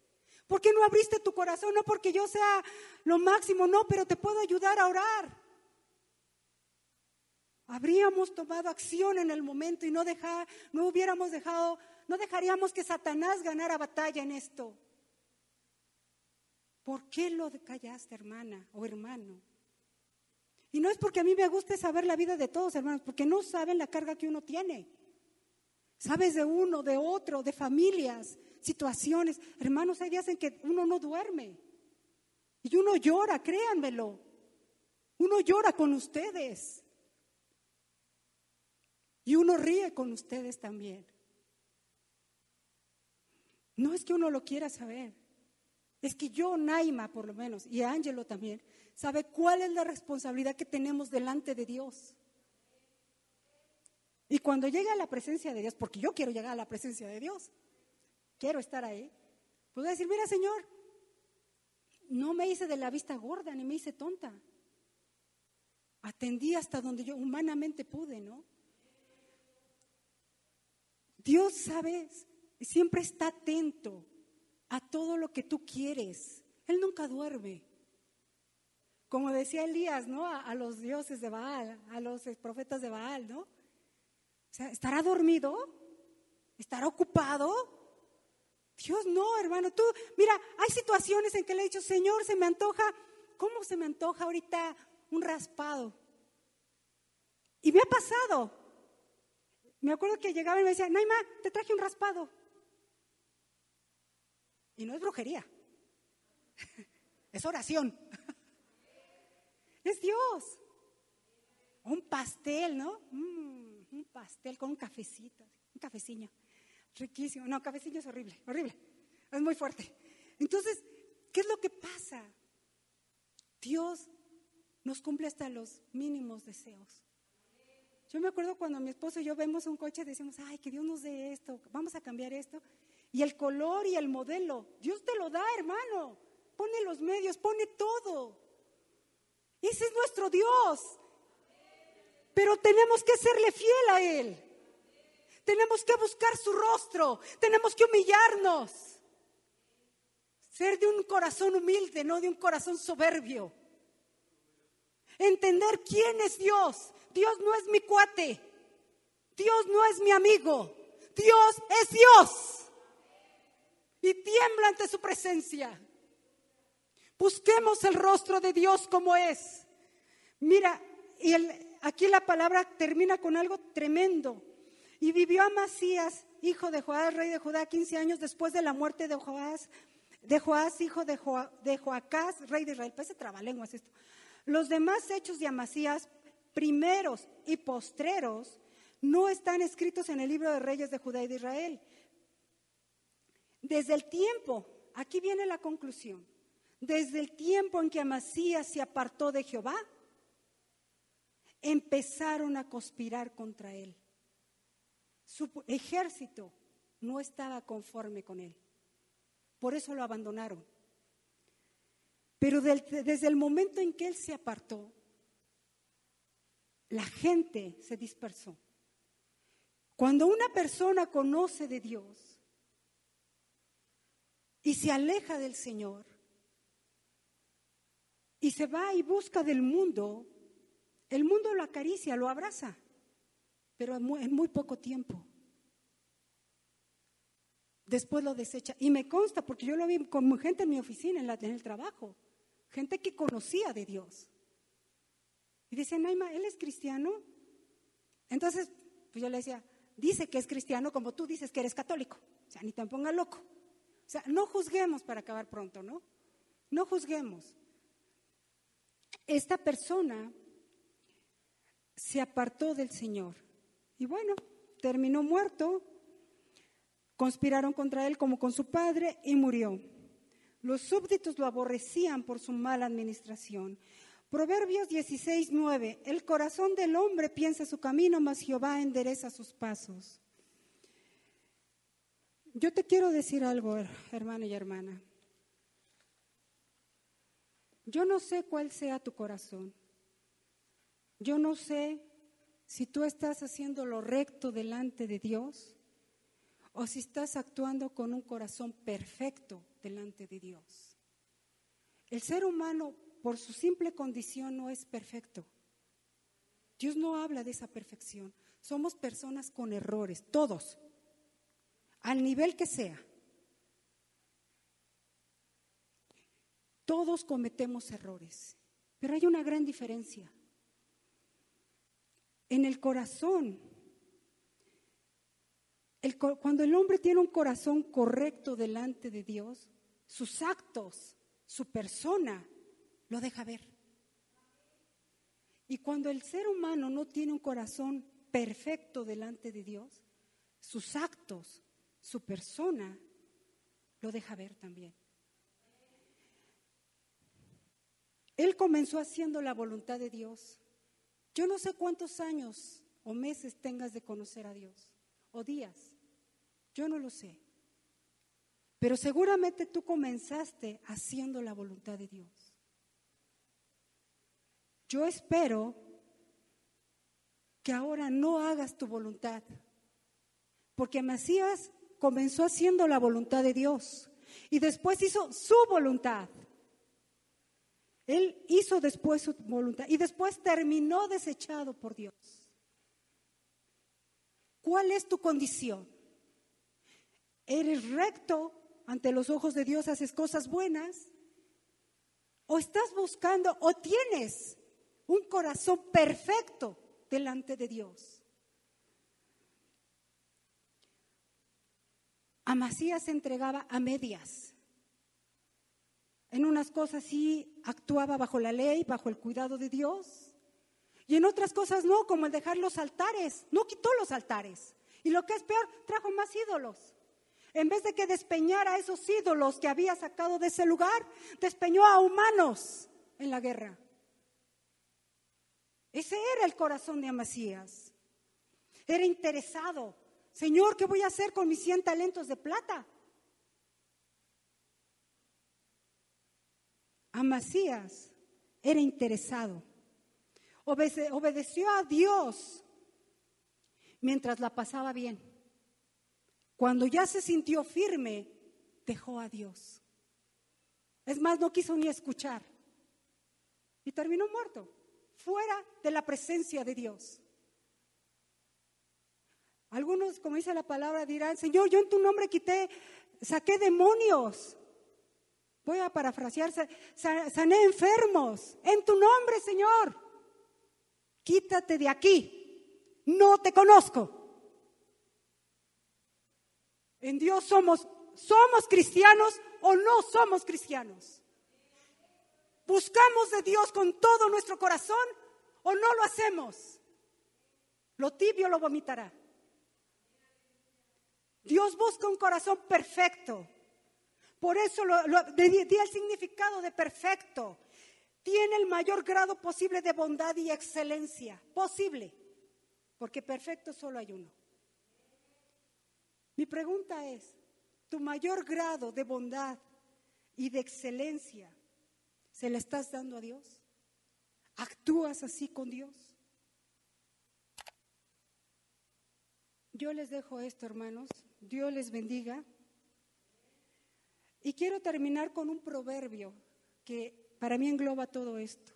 ¿Por qué no abriste tu corazón? No porque yo sea lo máximo, no, pero te puedo ayudar a orar. Habríamos tomado acción en el momento y no dejar, no hubiéramos dejado, no dejaríamos que Satanás ganara batalla en esto. ¿Por qué lo callaste, hermana o hermano? Y no es porque a mí me guste saber la vida de todos, hermanos, porque no saben la carga que uno tiene. Sabes de uno, de otro, de familias, situaciones. Hermanos, hay días en que uno no duerme. Y uno llora, créanmelo. Uno llora con ustedes. Y uno ríe con ustedes también. No es que uno lo quiera saber. Es que yo, Naima, por lo menos, y Ángelo también, sabe cuál es la responsabilidad que tenemos delante de Dios. Y cuando llega a la presencia de Dios, porque yo quiero llegar a la presencia de Dios, quiero estar ahí, puedo decir, mira Señor, no me hice de la vista gorda ni me hice tonta. Atendí hasta donde yo humanamente pude, ¿no? Dios, sabes, siempre está atento a todo lo que tú quieres. Él nunca duerme. Como decía Elías, ¿no? A, los dioses de Baal, a los profetas de Baal, ¿no? O sea, ¿estará dormido? ¿Estará ocupado? Dios no, hermano. Tú, mira, hay situaciones en que le he dicho, Señor, se me antoja, ¿cómo se me antoja ahorita un raspado? Y me ha pasado. Me acuerdo que llegaba y me decía, Naima, te traje un raspado. Y no es brujería, es oración. Es Dios. Un pastel, ¿no? Mm, un pastel con un cafecito, un cafeciño. Riquísimo. No, cafeciño es horrible, horrible. Es muy fuerte. Entonces, ¿qué es lo que pasa? Dios nos cumple hasta los mínimos deseos. Yo me acuerdo cuando mi esposo y yo vemos un coche decimos, ay, que Dios nos dé esto, vamos a cambiar esto. Y el color y el modelo, Dios te lo da, hermano. Pone los medios, pone todo. Nuestro Dios. Pero tenemos que serle fiel a Él. Tenemos que buscar su rostro. Tenemos que humillarnos. Ser de un corazón humilde, no de un corazón soberbio. Entender quién es Dios. Dios no es mi cuate. Dios no es mi amigo. Dios es Dios. Y tiembla ante su presencia. Busquemos el rostro de Dios como es. Mira, y aquí la palabra termina con algo tremendo. Y vivió Amasías, hijo de Joás, rey de Judá, 15 años después de la muerte de Joás, hijo de, de Joacás, rey de Israel. Parece trabalenguas esto. Los demás hechos de Amasías, primeros y postreros, no están escritos en el libro de reyes de Judá y de Israel. Desde el tiempo, aquí viene la conclusión, desde el tiempo en que Amasías se apartó de Jehová, empezaron a conspirar contra él. Su ejército no estaba conforme con él. Por eso lo abandonaron. Pero desde el momento en que él se apartó, la gente se dispersó. Cuando una persona conoce de Dios y se aleja del Señor, y se va y busca del mundo, el mundo lo acaricia, lo abraza, pero en muy, poco tiempo. Después lo desecha. Y me consta, porque yo lo vi con gente en mi oficina, en, el trabajo, gente que conocía de Dios. Y decía, Naima, ¿él es cristiano? Entonces, pues yo le decía, dice que es cristiano como tú dices que eres católico. O sea, ni te ponga loco. O sea, no juzguemos para acabar pronto, ¿no? No juzguemos esta persona se apartó del Señor. Y bueno, terminó muerto. Conspiraron contra él como con su padre y murió. Los súbditos lo aborrecían por su mala administración. Proverbios 16, 9. El corazón del hombre piensa su camino, mas Jehová endereza sus pasos. Yo te quiero decir algo, hermano y hermana. Yo no sé cuál sea tu corazón. Yo no sé si tú estás haciendo lo recto delante de Dios o si estás actuando con un corazón perfecto delante de Dios. El ser humano, por su simple condición, no es perfecto. Dios no habla de esa perfección. Somos personas con errores, todos, al nivel que sea. Todos cometemos errores, pero hay una gran diferencia. En el corazón, cuando el hombre tiene un corazón correcto delante de Dios, sus actos, su persona, lo deja ver. Y cuando el ser humano no tiene un corazón perfecto delante de Dios, sus actos, su persona, lo deja ver también. Él comenzó haciendo la voluntad de Dios. Yo no sé cuántos años o meses tengas de conocer a Dios, o días. Yo no lo sé. Pero seguramente tú comenzaste haciendo la voluntad de Dios. Yo espero que ahora no hagas tu voluntad, porque Macías comenzó haciendo la voluntad de Dios y después hizo su voluntad. Él hizo después su voluntad y después terminó desechado por Dios. ¿Cuál es tu condición? ¿Eres recto ante los ojos de Dios? ¿Haces cosas buenas? ¿O estás buscando o tienes un corazón perfecto delante de Dios? Amasías se entregaba a medias. En unas cosas sí actuaba bajo la ley, bajo el cuidado de Dios. Y en otras cosas no, como el dejar los altares. No quitó los altares. Y lo que es peor, trajo más ídolos. En vez de que despeñara a esos ídolos que había sacado de ese lugar, despeñó a humanos en la guerra. Ese era el corazón de Amasías. Era interesado. Señor, ¿qué voy a hacer con mis 100 talentos de plata? Amasías era interesado. obedeció a Dios mientras la pasaba bien. Cuando ya se sintió firme, dejó a Dios. Es más, no quiso ni escuchar. Y terminó muerto, fuera de la presencia de Dios. Algunos, como dice la palabra, dirán, Señor, yo en tu nombre quité, saqué demonios. Voy a parafrasear, sané enfermos. En tu nombre, Señor. Quítate de aquí. No te conozco. En Dios somos, somos cristianos o no somos cristianos. Buscamos de Dios con todo nuestro corazón o no lo hacemos. Lo tibio lo vomitará. Dios busca un corazón perfecto. Por eso lo, di, el significado de perfecto. Tiene el mayor grado posible de bondad y excelencia. Posible. Porque perfecto solo hay uno. Mi pregunta es, ¿tu mayor grado de bondad y de excelencia se le estás dando a Dios? ¿Actúas así con Dios? Yo les dejo esto, hermanos. Dios les bendiga. Y quiero terminar con un proverbio que para mí engloba todo esto.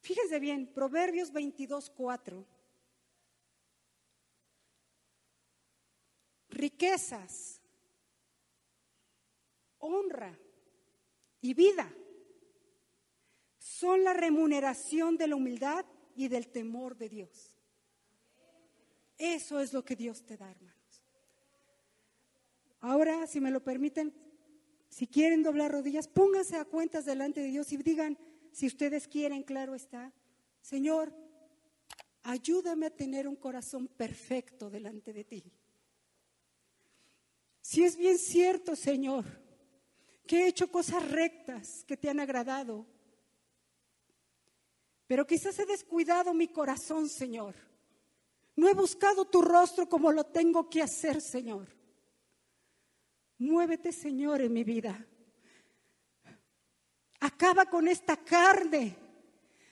Fíjense bien, Proverbios 22, 4. riquezas, honra y vida son la remuneración de la humildad y del temor de Dios. Eso es lo que Dios te da, hermanos. Ahora, si me lo permiten, si quieren doblar rodillas, pónganse a cuentas delante de Dios y digan, si ustedes quieren, claro está, Señor, ayúdame a tener un corazón perfecto delante de ti. Si es bien cierto, Señor, que he hecho cosas rectas que te han agradado, pero quizás he descuidado mi corazón, Señor. No he buscado tu rostro como lo tengo que hacer, Señor. Muévete, Señor, en mi vida. Acaba con esta carne.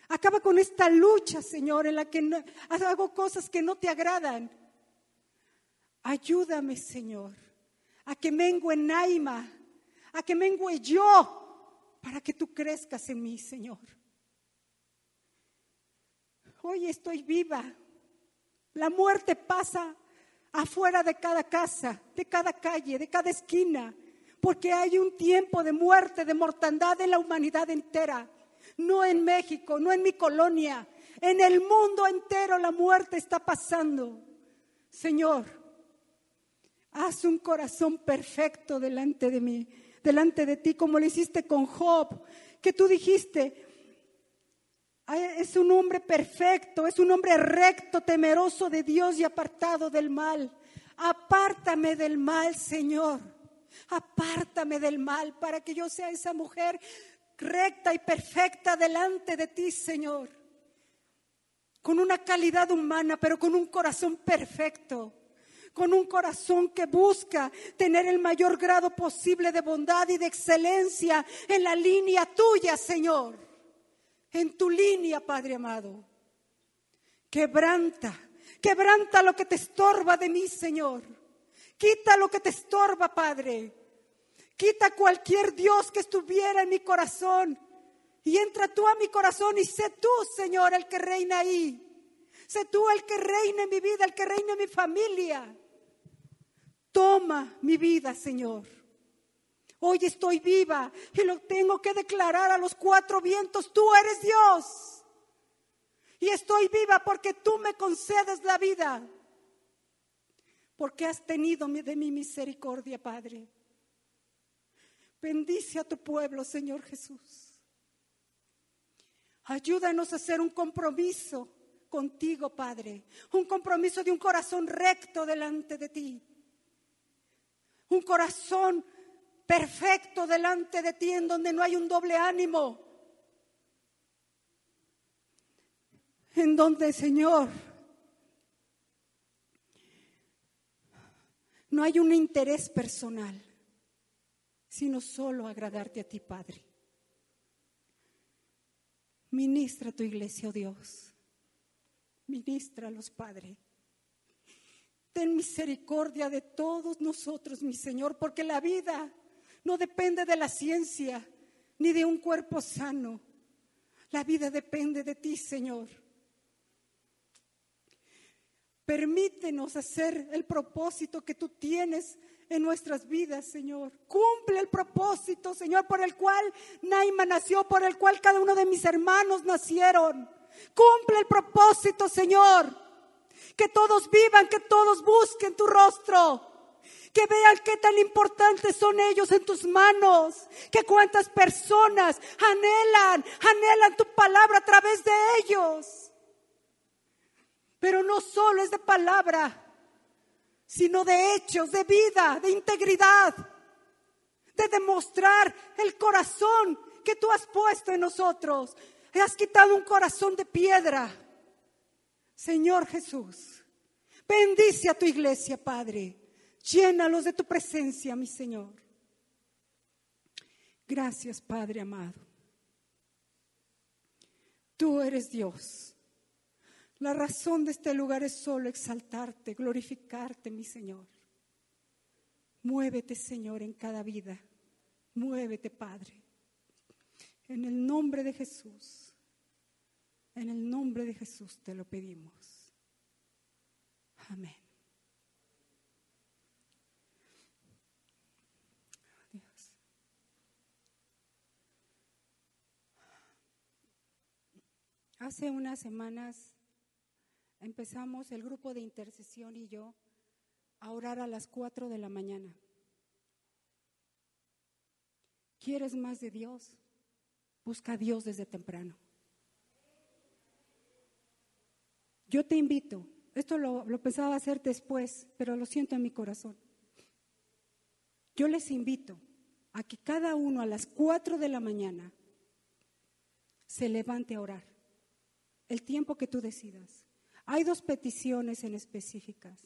Acaba con esta lucha, Señor, en la que hago cosas que no te agradan. Ayúdame, Señor a que mengue Naima, a que mengue yo, para que tú crezcas en mí, Señor. Hoy estoy viva. La muerte pasa afuera de cada casa, de cada calle, de cada esquina, porque hay un tiempo de muerte, de mortandad en la humanidad entera. No en México, no en mi colonia, en el mundo entero la muerte está pasando. Señor, Haz un corazón perfecto delante de mí, delante de ti, como lo hiciste con Job, que tú dijiste, es un hombre perfecto, es un hombre recto, temeroso de Dios y apartado del mal. Apártame del mal, Señor. Apártame del mal para que yo sea esa mujer recta y perfecta delante de ti, Señor. Con una calidad humana, pero con un corazón perfecto con un corazón que busca tener el mayor grado posible de bondad y de excelencia en la línea tuya, Señor. En tu línea, Padre amado. Quebranta, quebranta lo que te estorba de mí, Señor. Quita lo que te estorba, Padre. Quita cualquier Dios que estuviera en mi corazón. Y entra tú a mi corazón y sé tú, Señor, el que reina ahí. Sé tú el que reine en mi vida, el que reine en mi familia. Toma mi vida, Señor. Hoy estoy viva y lo tengo que declarar a los cuatro vientos. Tú eres Dios. Y estoy viva porque tú me concedes la vida. Porque has tenido de mi misericordia, Padre. Bendice a tu pueblo, Señor Jesús. Ayúdanos a hacer un compromiso contigo, Padre. Un compromiso de un corazón recto delante de ti. Un corazón perfecto delante de ti en donde no hay un doble ánimo. En donde, Señor, no hay un interés personal, sino solo agradarte a ti, Padre. Ministra tu iglesia, oh Dios. Ministralos, Padre. Ten misericordia de todos nosotros, mi Señor, porque la vida no depende de la ciencia ni de un cuerpo sano. La vida depende de ti, Señor. Permítenos hacer el propósito que tú tienes en nuestras vidas, Señor. Cumple el propósito, Señor, por el cual Naima nació, por el cual cada uno de mis hermanos nacieron. Cumple el propósito, Señor. Que todos vivan, que todos busquen tu rostro. Que vean qué tan importantes son ellos en tus manos. Que cuántas personas anhelan, anhelan tu palabra a través de ellos. Pero no solo es de palabra, sino de hechos, de vida, de integridad, de demostrar el corazón que tú has puesto en nosotros. Has quitado un corazón de piedra. Señor Jesús, bendice a tu iglesia, Padre. Llénalos de tu presencia, mi Señor. Gracias, Padre amado. Tú eres Dios. La razón de este lugar es solo exaltarte, glorificarte, mi Señor. Muévete, Señor, en cada vida. Muévete, Padre. En el nombre de Jesús. En el nombre de Jesús te lo pedimos. Amén. Hace unas semanas empezamos el grupo de intercesión y yo a orar a las 4 de la mañana. ¿Quieres más de Dios? Busca a Dios desde temprano. Yo te invito, esto lo, pensaba hacer después, pero lo siento en mi corazón. Yo les invito a que cada uno a las 4 de la mañana se levante a orar, el tiempo que tú decidas. Hay dos peticiones en específicas.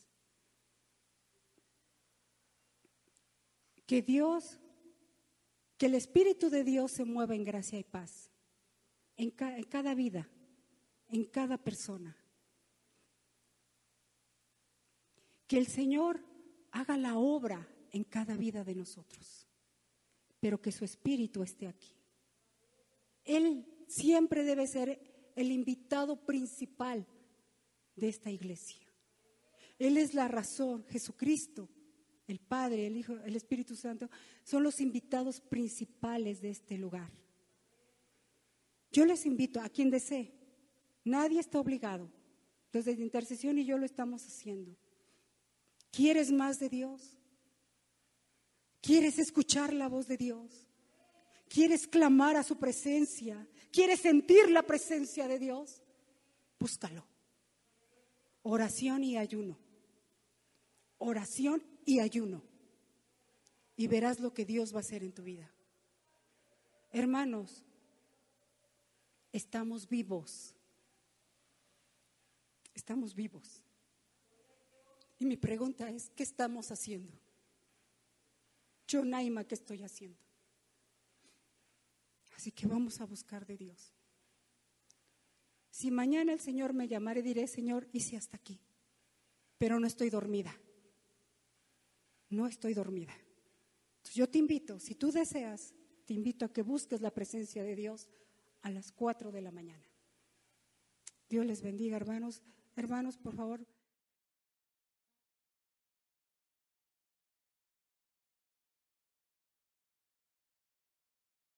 Que Dios, que el Espíritu de Dios se mueva en gracia y paz, en, cada vida, en cada persona. Que el Señor haga la obra en cada vida de nosotros, pero que su Espíritu esté aquí. Él siempre debe ser el invitado principal de esta iglesia. Él es la razón, Jesucristo, el Padre, el Hijo, el Espíritu Santo, son los invitados principales de este lugar. Yo les invito a quien desee, nadie está obligado, desde la intercesión y yo lo estamos haciendo. ¿Quieres más de Dios? ¿Quieres escuchar la voz de Dios? ¿Quieres clamar a su presencia? ¿Quieres sentir la presencia de Dios? Búscalo oración y ayuno. Oración y ayuno. Y verás lo que Dios va a hacer en tu vida. Hermanos, estamos vivos. Estamos vivos. Y mi pregunta es, ¿qué estamos haciendo? Yo, Naima, ¿qué estoy haciendo? Así que vamos a buscar de Dios. Si mañana el Señor me llamara, diré, Señor, hice hasta aquí, pero no estoy dormida. No estoy dormida. yo te invito, si tú deseas, te invito a que busques la presencia de Dios a las 4 de la mañana. Dios les bendiga, hermanos. Hermanos, por favor,